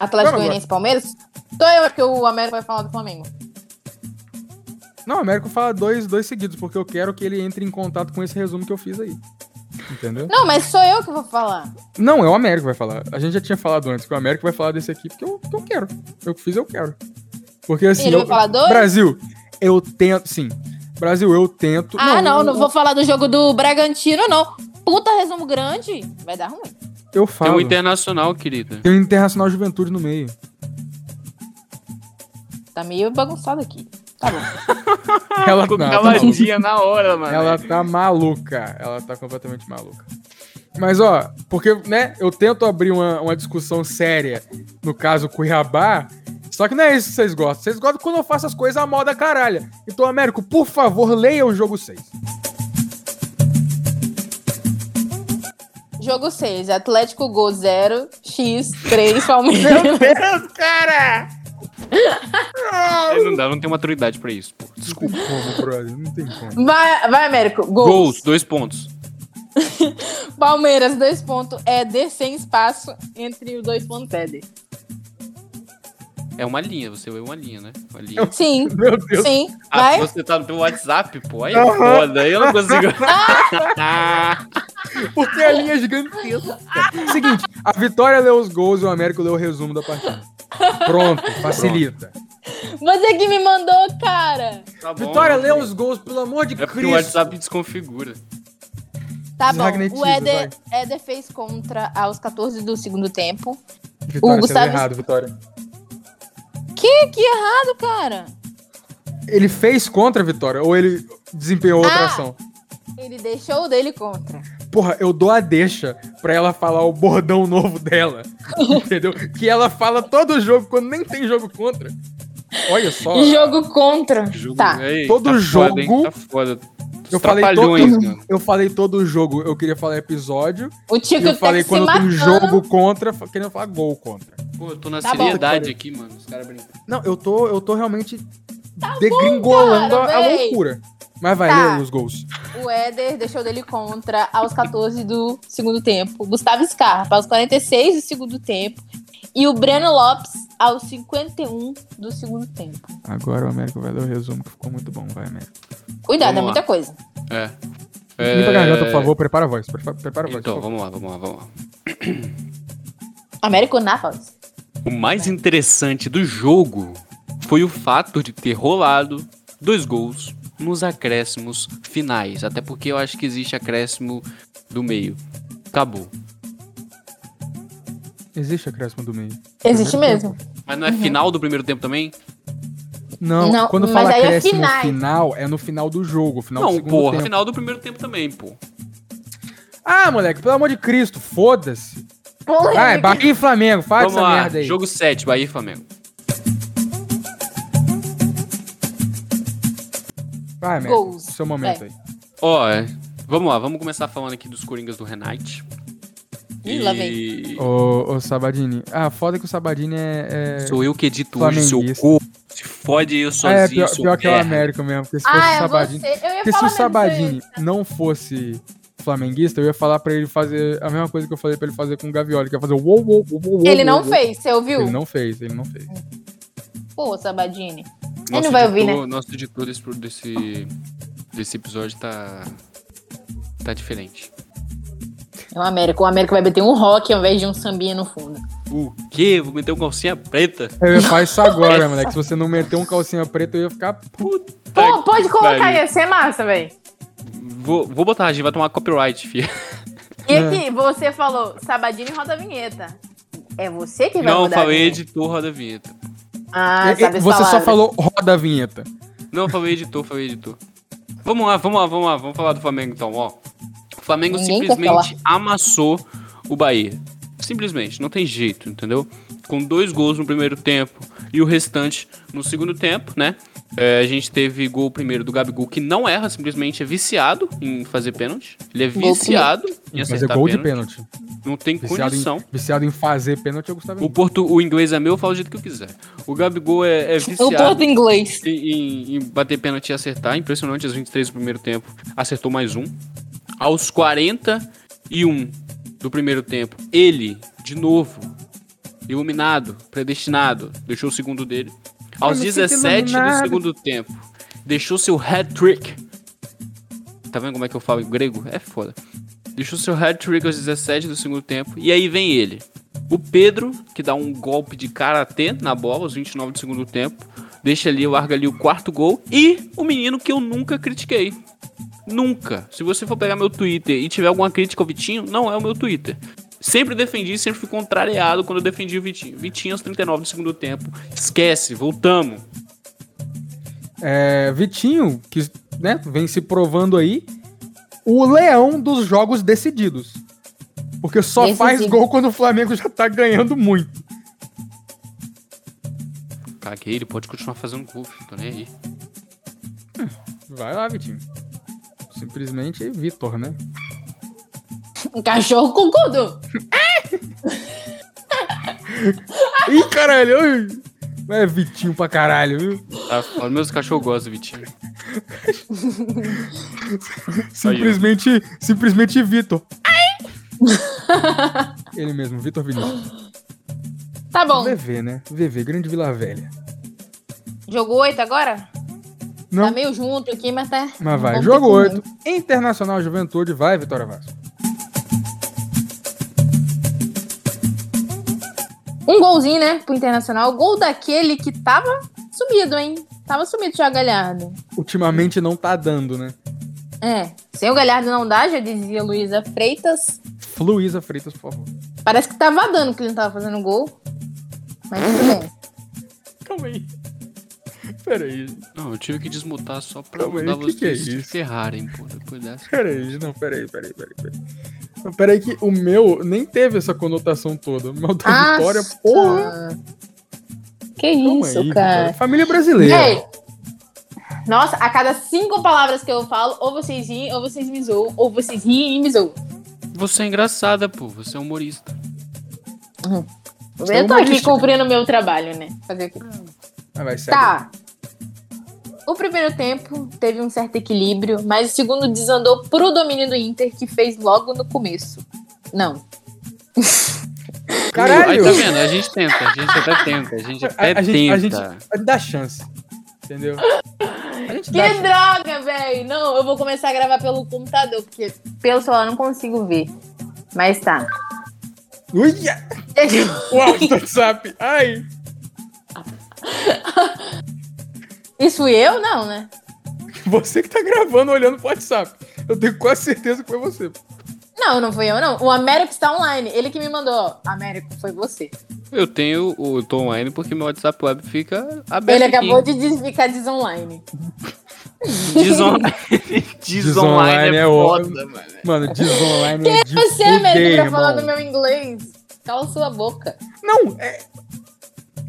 Atlético Goianiense e Palmeiras? Sou eu, porque o Américo vai falar do Flamengo. Não, o Américo fala dois, dois seguidos, porque eu quero que ele entre em contato com esse resumo que eu fiz aí. Entendeu? Não, mas sou eu que vou falar. Não, é o Américo que vai falar. A gente já tinha falado antes que o Américo vai falar desse aqui porque eu, porque eu quero. Eu que fiz, eu quero. Porque assim. Ele vai eu- falar dois? Brasil, eu tento. Sim. Brasil, eu tento. Ah, não, não, eu- vou falar do jogo do Bragantino, não. Puta resumo grande. Vai dar ruim. Eu Tem falo. um internacional, querida. Tem um Internacional Juventude no meio. Tá meio bagunçado aqui. Tá bom. (laughs) Ela, Ficou não, tá caladinha na hora, mano. ela tá maluca. Ela tá completamente maluca. Mas, ó, porque, né, eu tento abrir uma, uma discussão séria, no caso Cuiabá, só que não é isso que vocês gostam. Vocês gostam quando eu faço as coisas à moda caralha. Então, Américo, por favor, leia o jogo 6. Jogo 6, Atlético Gol 0, X, 3, (laughs) Palmeiras. Deus, cara! (laughs) Ele não dá, não tem maturidade pra isso, pô. Desculpa. Como, brother? Não tem como. Vai, vai, Américo. Gols. Gols, dois pontos. (laughs) Palmeiras, 2 pontos. Éder, sem espaço entre os dois pontos Éder. É uma linha, você vê uma linha, né? Uma linha. (laughs) Sim, (laughs) Meu Deus. sim. Ah, Vai. você tá no teu WhatsApp, pô. Aí é foda, aí eu não consigo. (laughs) Porque a linha é gigantesca. Seguinte, a Vitória leu os gols e o Américo leu o resumo da partida. Pronto, facilita. Você que me mandou, cara. Tá bom, Vitória, lê os gols, pelo amor de É porque Cristo. o WhatsApp desconfigura. Tá bom. O Éder, Éder fez contra aos 14 do segundo tempo. Vitória, O você leu Gustavo- errado, Vitória. Que, que errado, cara. Ele fez contra a Vitória ou ele desempenhou outra Ah. ação? Ele deixou o dele contra. Porra, eu dou a deixa pra ela falar o bordão novo dela. (laughs) entendeu? Que ela fala todo jogo quando nem tem jogo contra. Olha só. Jogo contra. Jogo, Tá. Ei, Todo tá Foda, hein? jogo- Tá foda. Eu falei, todo, eu falei todo jogo, eu queria falar episódio. O E Tico eu tá falei quando tem jogo contra, querendo falar gol contra. Pô, eu tô na Tá bom. seriedade aqui, mano. Os caras brincam. Não, eu tô, eu tô realmente degringolando Tá cara, a, a loucura. Mas vai, Tá. lê os gols. O Éder deixou dele contra aos 14 do segundo tempo. Gustavo Scarpa aos 46 do segundo tempo. E o Breno Lopes aos 51 do segundo tempo. Agora o Américo vai ler o resumo, que ficou muito bom. Vai, Américo. Cuidado, Vamos é lá. muita coisa. É. Limpa a garganta, por favor. Prepara a voz. Prepara, a voz. Então, vamos lá, vamos lá, vamos lá. Américo na voz. O mais interessante do jogo foi o fato de ter rolado dois gols nos acréscimos finais. Até porque eu acho que existe acréscimo do meio. Acabou. Existe acréscimo do meio. Existe mesmo. Mas não é final do primeiro tempo também? Não, Não, quando fala é acréscimo finais. final, é no final do jogo, final do Não, segundo porra. tempo. Final do primeiro tempo também, pô. Ah, moleque, pelo amor de Cristo, foda-se. Vai, Bahia e Flamengo, faz Vamos essa lá. merda aí. Jogo 7, Bahia e Flamengo. Vai, Gols. seu momento Vai. aí. Ó, é, vamos lá, vamos começar falando aqui dos Coringas do Renate. Ih, lá vem. Ô, ô, Sabadini. Ah, foda que o Sabadini é... é... Sou eu que edito hoje, seu Flamenguista. cu. Se fode eu Ah, sozinho, é, pior, seu pior que é o. Américo mesmo, porque se fosse Ah, o é Sabadini... você. Eu ia Porque se o Sabadini não fosse flamenguista, eu ia falar pra ele fazer a mesma coisa que eu falei pra ele fazer com o Gavioli, que é fazer o uou, uou, uou, uou, Ele não fez, você ouviu? Ele não fez, ele não fez. Pô, Sabadini. Nosso Ele não vai ouvir, editor- né? Nosso editor desse, desse, desse episódio tá. tá diferente. É o Américo. O Américo vai meter um rock ao invés de um sambinha no fundo. O quê? Vou meter um calcinha preta? Eu ia falar isso agora, (laughs) moleque. Se você não meter um calcinha preta, eu ia ficar. Puta Pô, pode colocar aí, ia ser massa, velho. Vou, vou botar, a gente vai tomar copyright, filha. E É. aqui, você falou, Sabadini roda a vinheta. É você que vai Não, mudar a falei editor roda vinheta. Ah, E- sabe você só falou roda a vinheta. Não, falei editor, falei editor. Vamos lá, vamos lá, vamos lá. Vamos falar do Flamengo então, ó. O Flamengo Ninguém simplesmente amassou o Bahia. Simplesmente, não tem jeito, entendeu? Com dois gols no primeiro tempo e o restante no segundo tempo, né? É, a gente teve gol primeiro do Gabigol, que não erra, simplesmente é viciado em fazer pênalti. Ele é Gol viciado em Fazer acertar gol de pênalti. pênalti. Não tem Viciado condição. em, viciado em fazer pênalti é o Gustavo O, porto, o inglês é meu, eu falo do jeito que eu quiser. O Gabigol é, é O viciado porto inglês. em, em- em bater pênalti e acertar. Impressionante, às 23 do primeiro tempo, acertou mais um. Aos 41 do primeiro tempo, ele, de novo, iluminado, predestinado, deixou o segundo dele. Aos me sinto 17 do segundo tempo, deixou seu hat-trick. Tá vendo como é que eu falo em grego? É foda. Deixou seu hat-trick aos 17 do segundo tempo. E aí vem ele. O Pedro, que dá um golpe de karatê na bola aos 29 do segundo tempo. Deixa ali, larga ali o quarto gol. E o menino que eu nunca critiquei. Nunca. Se você for pegar meu Twitter e tiver alguma crítica ao Vitinho, não é o meu Twitter. Sempre defendi, sempre fui contrariado quando eu defendi o Vitinho. Vitinho aos 39 do segundo tempo. Esquece, voltamos. É, Vitinho, que né, vem se provando aí, o leão dos jogos decididos. Porque só Decisivo. faz gol quando o Flamengo já tá ganhando muito. Caguei, ele pode continuar fazendo gol, tô nem aí. Vai lá, Vitinho. Simplesmente Vitor, né? Um cachorro com cudo. (laughs) Ih, caralho! É Vitinho pra caralho, viu? Tá, foda. meus cachorros gostam do Vitinho. (laughs) Simplesmente, simplesmente Vitor. Ele mesmo, Vitor Vinícius. Tá bom. VV, né? VV, Grande Vila Velha. Jogo 8 agora? Não, Tá meio junto aqui, mas tá. mas vai. Jogo ter que 8. Internacional Juventude, vai, Vitória Vasco. Um golzinho, né, pro Internacional. Gol daquele que tava sumido, hein? Tava sumido já, Galhardo. Ultimamente não tá dando, né? É. Sem o Galhardo não dá, já dizia Luísa Freitas. Luísa Freitas, por favor. Parece que tava dando que ele não tava fazendo gol. Mas tudo bem. Calma aí. Pera aí, Não, eu tive que desmutar só pra Calma aí, mandar que que é vocês se isso? ferrarem, pô. Depois dessa. pera aí. Não, pera aí, pera aí, pera aí. Pera aí. Não, Pera aí que o meu nem teve essa conotação toda. O meu da Vitória, porra. Que Calma isso, aí, cara. Vitória. Família brasileira. Ei, nossa, a cada cinco palavras que eu falo, ou vocês riem, ou vocês me zoam, ou vocês riem e me zoam. Você é engraçada, pô. Você é humorista. Você é eu tô aqui cumprindo o meu trabalho, né? Fazer o quê? Ah, vai, segue. Tá. O primeiro tempo teve um certo equilíbrio, mas o segundo desandou pro domínio do Inter, que fez logo no começo. Não. (laughs) Caralho! Aí tá vendo? A gente (laughs) tenta, a gente até tenta, a gente A, até a gente, a gente tenta. dá chance. Entendeu? A gente Que droga, velho! Não, eu vou começar a gravar pelo computador, porque pelo celular eu não consigo ver. Mas tá. Uia! (laughs) Do WhatsApp. Ai! Isso fui eu? Não, né? (laughs) Você que tá gravando olhando pro WhatsApp. Eu tenho quase certeza que foi você. Não, não fui eu, não. O Américo está online. Ele que me mandou. ó. Américo, foi você. Eu tenho o Tom online porque meu WhatsApp web fica aberto. Ele acabou aqui. de ficar desonline. (laughs) Desonline. Desonline é foda, mano. Mano, desonline é de Você, Américo, pra falar do meu inglês. Cala sua boca. Não, é...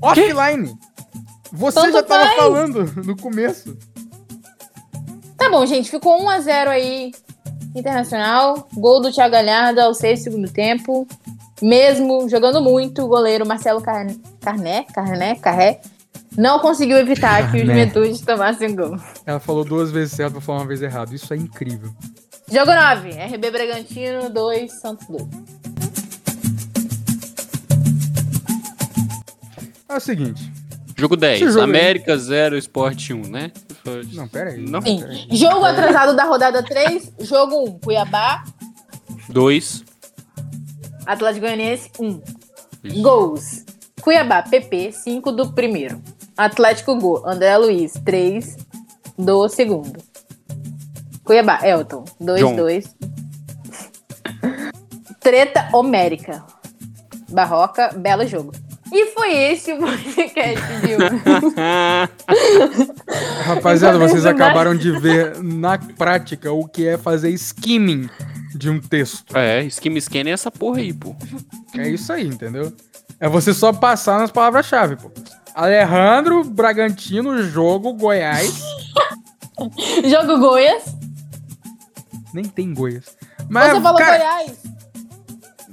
Offline. Você Tanto já tava faz. falando no começo. Tá bom, gente. Ficou 1x0 aí. Internacional. Gol do Thiago Galhardo ao 6 do segundo tempo. Mesmo jogando muito, o goleiro Marcelo Carné, Carné, Carné, Carré, não conseguiu evitar que o Carné. Juventude tomasse um gol. Ela falou duas vezes certo, vou falar uma vez errado. Isso é incrível. Jogo 9. RB Bragantino 2, Santos 2. É o seguinte. Jogo 10. Esse jogo América 0, Sport 1, né? Não, pera aí. Não. Sim. Pera aí. Jogo atrasado da rodada 3. Jogo 1. Cuiabá. 2. Atlético Goianiense 1. Gols. Cuiabá, PP, 5 do primeiro. Atlético Gol, André Luiz, 3 do segundo. Cuiabá, Elton, 2, John. 2. Treta Homérica. Barroca, belo jogo. E foi esse o podcast de hoje. (laughs) Rapaziada, vocês acabaram de ver na prática o que é fazer skimming de um texto. É, skim scan é essa porra aí, pô. É isso aí, entendeu? É você só passar nas palavras-chave, pô. Alejandro, Bragantino, jogo, Goiás. (laughs) jogo Goiás. Nem tem Goiás. Mas, Você falou cara, Goiás.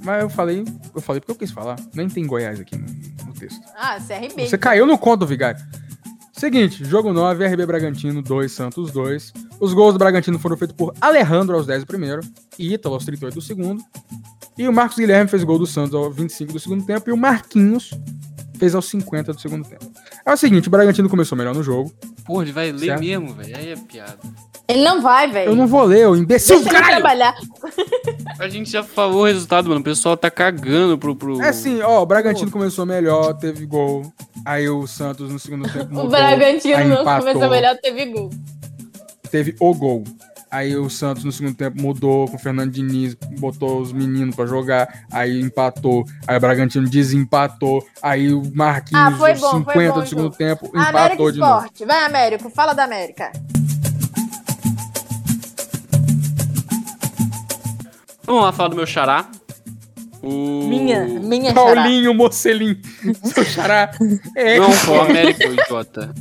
Mas eu falei, eu falei porque eu quis falar. Nem tem Goiás aqui no, no texto. Ah, CRB. Você caiu no conto, Vigário. Seguinte, jogo 9, RB Bragantino 2, Santos 2. Os gols do Bragantino foram feitos por Alejandro aos 10 do primeiro e Ítalo aos 38 do segundo. E o Marcos Guilherme fez gol do Santos aos 25 do segundo tempo e o Marquinhos fez aos 50 do segundo tempo. É o seguinte, o Bragantino começou melhor no jogo. Porra, ele vai ler Certo. mesmo, velho. Aí é piada. Ele não vai, velho. Eu não vou ler, ô imbecil, Deixa ele caralho! trabalhar. A gente já falou o resultado, mano. O pessoal tá cagando pro. pro... É assim, ó, o Bragantino começou melhor, teve gol. Aí o Santos no segundo tempo mudou. O Bragantino aí não empatou, começou melhor, teve gol. Teve o gol. Aí o Santos no segundo tempo mudou com o Fernando Diniz, botou os meninos pra jogar, aí empatou. Aí o Bragantino desempatou. Aí o Marquinhos, Ah, foi bom, foi 50 bom, do segundo Ju. tempo, América empatou de novo. Esporte. Vai, Américo. Fala da América. Vamos lá falar do meu xará. O... Minha, minha xará. Paulinho Mocelim, seu xará. É, Não, foi o América, o idiota.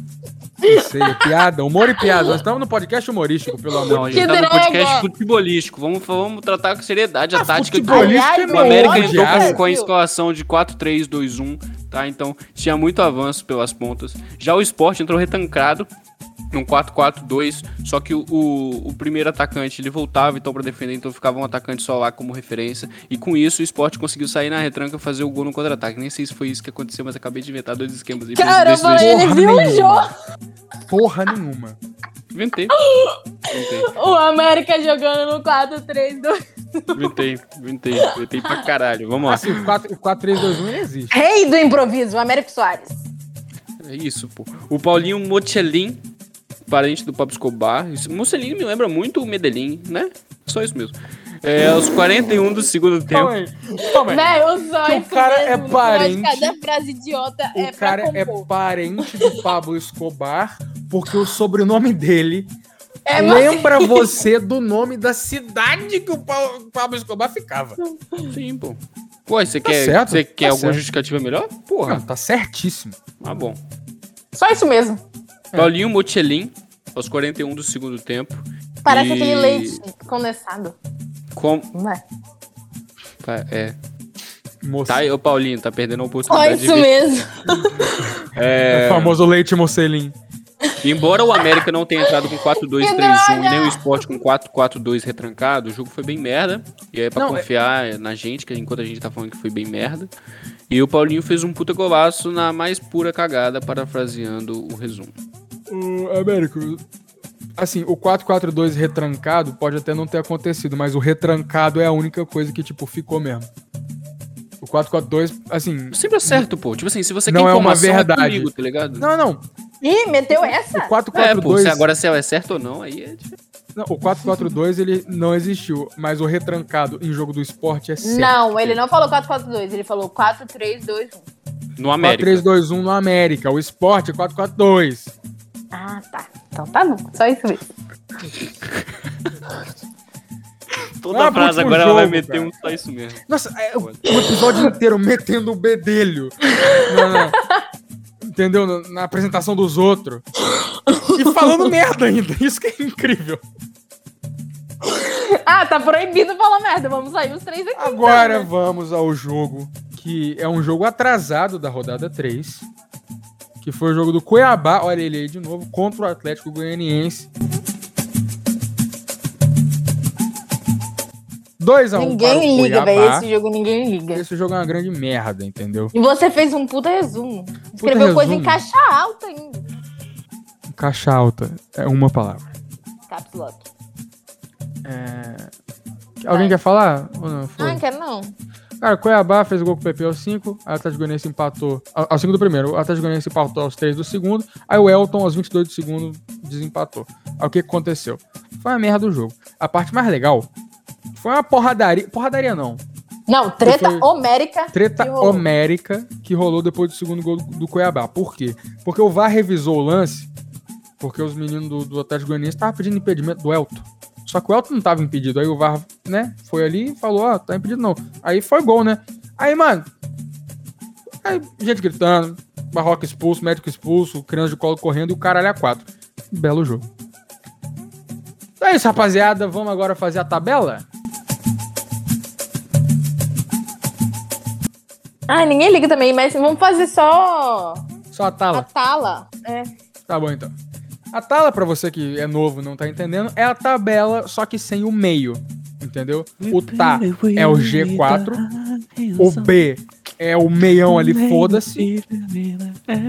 É piada, humor e piada. Nós estamos no podcast humorístico, pelo amor Não, a de gente Deus. tá no podcast futebolístico. Vamos, vamos tratar com seriedade a tática que futebolístico Ai, ai, é O América entrou ódio. com, com a escalação de 4-3-2-1, tá? Então tinha muito avanço pelas pontas. Já o Sport entrou retancado num 4-4-2, só que o, o, o primeiro atacante ele voltava então para defender, então ficava um atacante só lá como referência. E com isso o Sport conseguiu sair na retranca e fazer o gol no contra-ataque. Nem sei se foi isso que aconteceu, mas acabei de inventar dois esquemas. Cara, ele Porra viu o nenhuma. jogo. Porra nenhuma. Inventei. Inventei, O América jogando no 4-3-2. inventei, inventei, inventei pra caralho. Vamos lá. Assim, o 4 o 4-3-2-1 ele existe. Rei do improviso, o Américo Soares. É isso, pô. O Paulinho Mochelin, parente do Pablo Escobar. Isso- Mocelin me lembra muito o Medellín, né? Só isso mesmo. É, aos 41 do segundo tempo. Velho, o cara mesmo, é parente- Cada frase idiota O é cara é parente do Pablo Escobar, porque o sobrenome dele É, mas- lembra você do nome da cidade que o Pa- o Pablo Escobar ficava. Sim, pô. Pô, você Tá quer, certo, você quer tá alguma certo. justificativa melhor? Não, Porra. tá certíssimo. Ah, bom. Só isso mesmo. Paulinho Mochelin, aos 41 do segundo tempo. Parece E- aquele leite condensado. Com... Não é? tá, É. Moço. Tá, aí, ô Paulinho, tá perdendo a oportunidade isso de mesmo. (laughs) É o famoso leite mocelim. Embora o América não tenha entrado com 4-2-3-1 Que e nem o! Sport com 4-4-2 retrancado, o jogo foi bem merda. E aí é pra Não, é- confiar na gente, que enquanto a gente tá falando que foi bem merda. E o Paulinho fez um puta golaço na mais pura cagada, parafraseando o resumo. O Américo, assim, o 4-4-2 retrancado pode até não ter acontecido, mas o retrancado é a única coisa que, tipo, ficou mesmo. O 4-4-2, assim. Sempre acerto, pô. Tipo assim, se você Não quer é uma informação, verdade. comigo, tá ligado? Não, não. Ih, meteu essa? O É, pô, 4-4-2. se agora se é certo ou não, aí é diferente. Não, o 4-4-2 ele não existiu, mas o retrancado em jogo do esporte é certo. Não, ele não falou 4-4-2, ele falou 4-3-2-1. No América. 4-3-2-1 no América. O esporte é 4-4-2. Ah, tá. Então tá bom, só isso mesmo. (laughs) Toda Ah, frase agora ela vai jogo, meter cara. um só isso mesmo. Nossa, é, o, o episódio inteiro metendo o bedelho. (laughs) na- na- entendeu? Na, na apresentação dos outros. E falando merda ainda. Isso que é incrível. Ah, tá proibido falar merda. Vamos sair os três aqui. Agora então, né? vamos ao jogo, que é um jogo atrasado da rodada 3. Que foi o jogo do Cuiabá, olha ele aí de novo, contra o Atlético Goianiense. 2x1 para o Ninguém liga, velho. Esse jogo ninguém liga. Esse jogo é uma grande merda, entendeu? E você fez um puta resumo. Escreveu coisa em caixa alta ainda. Caixa alta é uma palavra. Caps lock. É, Alguém quer falar? Ou não? Ah, Foi. não quero não. Cara, Cuiabá fez gol com o PP aos 5, a Atlético Goianiense empatou ao, ao 5 do primeiro, o Atlético Goianiense empatou aos 3 do segundo, aí o Elton aos 22 do segundo desempatou. Aí o que aconteceu? Foi uma merda do jogo. A parte mais legal foi uma porradaria, porradaria não, Não, treta homérica. treta que homérica que rolou depois do segundo gol do, do Cuiabá. Por quê? Porque o VAR revisou o lance, porque os meninos do, do Atlético Goianiense estavam pedindo impedimento do Elton. Só que o Elton não tava impedido. Aí o VAR, né, foi ali e falou, ó, tá impedido não. Aí foi gol, né? Aí, mano, aí, gente gritando, Barroca expulso, médico expulso, criança de colo correndo e o caralho a quatro. Belo jogo. Então é isso, rapaziada. Vamos agora fazer a tabela? Ah, ninguém liga também, mas vamos fazer só Só a a tala. tala. É. Tá bom, então. A tala, pra você que é novo e não tá entendendo, é a tabela, só que sem o meio. Entendeu? O tá é o G4, o B é o meião ali, foda-se.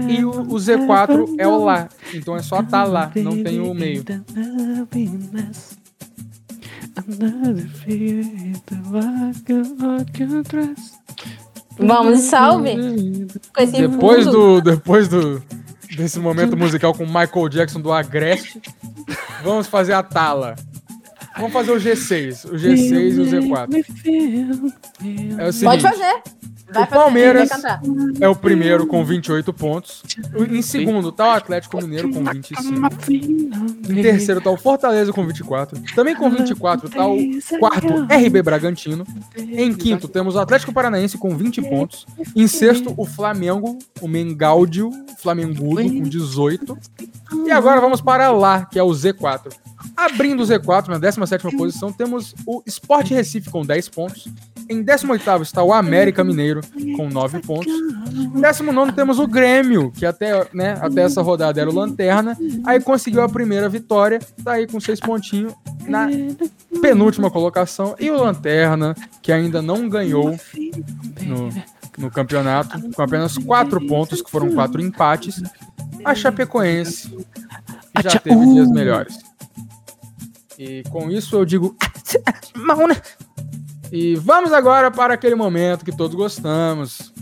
E o, o Z4 é o lá. Então é só tá lá, não tem o meio. Vamos, salve. Esse Depois do, depois do desse momento musical com Michael Jackson do Agreste, vamos fazer a tala. Vamos fazer o G6, o G6 e o Z4. É o seguinte, Pode fazer. Vai O Palmeiras- é o primeiro com 28 pontos. Em segundo tá o Atlético Mineiro com 25. Em terceiro tá o Fortaleza com 24. Também com 24 tá o quarto RB Bragantino. Em quinto temos o Atlético Paranaense com 20 pontos. Em sexto o Flamengo, o Mengáudio, Flamengudo com 18. E agora vamos para lá, que é o Z4. Abrindo o Z4 na 17ª posição temos o Sport Recife com 10 pontos. Em 18º está o América Mineiro com 9 pontos. Em 19 temos o Grêmio, que até, né, até essa rodada era o Lanterna. Aí conseguiu a primeira vitória, tá aí com 6 pontinhos na penúltima colocação. E o Lanterna, que ainda não ganhou no, no campeonato, com apenas 4 pontos, que foram 4 empates. A Chapecoense, já teve dias melhores. E com isso eu digo. E vamos agora para aquele momento que todos gostamos.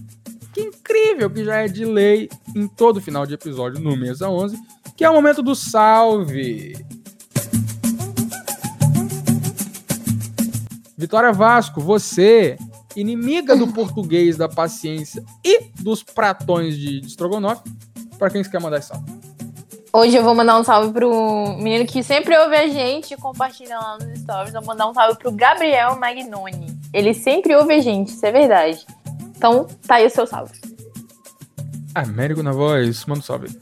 Que incrível, que já é de lei em todo final de episódio no Mesa 11, que é o momento do salve. Vitória Vasco, você, inimiga do português, da paciência e dos pratões de, de estrogonofe, para quem você quer mandar salve? Hoje eu vou mandar um salve pro menino que sempre ouve a gente e compartilha lá nos stories. Vou mandar um salve pro Gabriel Magnoni. Ele sempre ouve a gente, isso é verdade. Então, tá aí o seu salve. Américo na voz, manda um salve.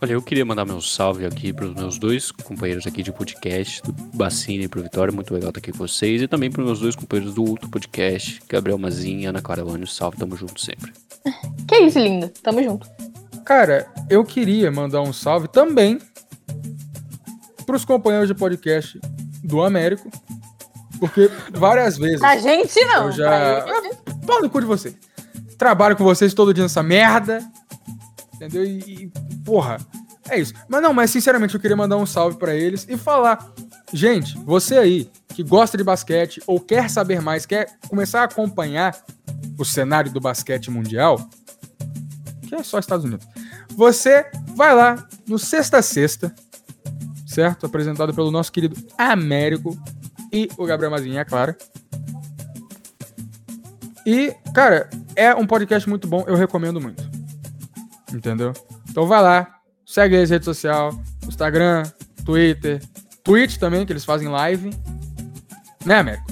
Olha, eu queria mandar meu salve aqui para os meus dois companheiros aqui de podcast, do Bacine e pro Vitória, muito legal estar aqui com vocês, e também para os meus dois companheiros do outro podcast, Gabriel Mazinha e Ana Caravani, salve, tamo junto sempre. (laughs) Que isso, lindo. Tamo junto. Cara, eu queria mandar um salve também pros companheiros de podcast do Américo, porque várias vezes A gente não. eu já. Ah, Pau no cu de vocês. Trabalho com vocês todo dia nessa merda. Entendeu? E, e, porra, é isso. Mas não, mas sinceramente eu queria mandar um salve pra eles e falar: gente, você aí que gosta de basquete ou quer saber mais, quer começar a acompanhar o cenário do basquete mundial, que é só Estados Unidos. Você vai lá no Sexta Sexta, certo? Apresentado pelo nosso querido Américo e o Gabriel Mazinha, é claro. E, cara, é um podcast muito bom, eu recomendo muito. Entendeu? Então vai lá, segue as redes sociais, Instagram, Twitter, Twitch também, que eles fazem live. Né, Américo?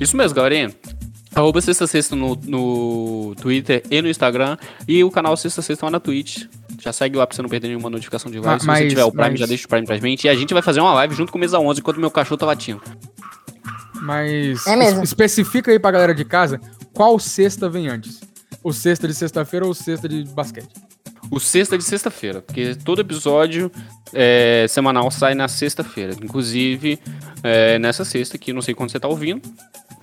Isso mesmo, galerinha. Arroba Sexta Sexta no, no Twitter e no Instagram. E o canal Sexta Sexta lá na Twitch. Já segue lá pra você não perder nenhuma notificação de live. Se mas- você tiver o Prime, mas- já deixa o Prime pra gente. E a gente vai fazer uma live junto com o Mesa 11 enquanto meu cachorro tá latindo. Mas É mesmo. es- especifica aí pra galera de casa qual sexta vem antes. O sexta de sexta-feira ou o sexta de basquete? O sexta de sexta-feira, porque todo episódio é, semanal sai na sexta-feira. Inclusive, é, nessa sexta, que não sei quando você tá ouvindo,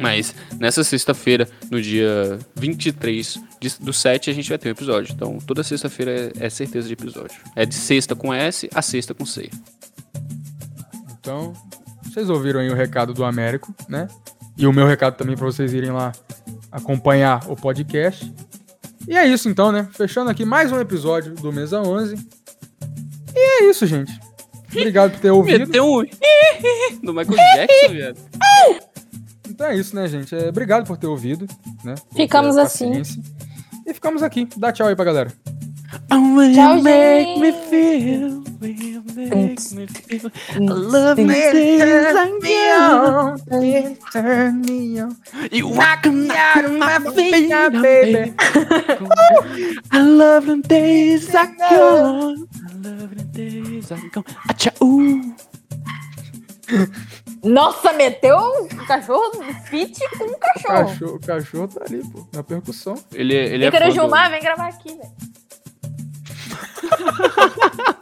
mas nessa sexta-feira, no dia 23 de, do 7, a gente vai ter um episódio. Então, toda sexta-feira é, é certeza de episódio. É de sexta com S a sexta com C. Então, vocês ouviram aí o recado do Américo, né? E o meu recado também pra vocês irem lá acompanhar o podcast. E é isso então, né? Fechando aqui mais um episódio do Mesa 11. E é isso, gente. Obrigado por ter (laughs) ouvido. Meteu um (laughs) do Michael Jackson, viado. Então é isso, né, gente? É, obrigado por ter ouvido, né? Ficamos ter assim. E ficamos aqui. Dá tchau aí pra galera. Tchau, gente. You rock out of my baby. I love them days I gone. I love them days I gone. Achau. (laughs) Nossa, meteu o cachorro fit com o O cachorro. cachorro, o cachorro tá ali, pô, na percussão. Ele, ele é Ícaro fã do- Gilmar, vem gravar aqui, velho. (laughs)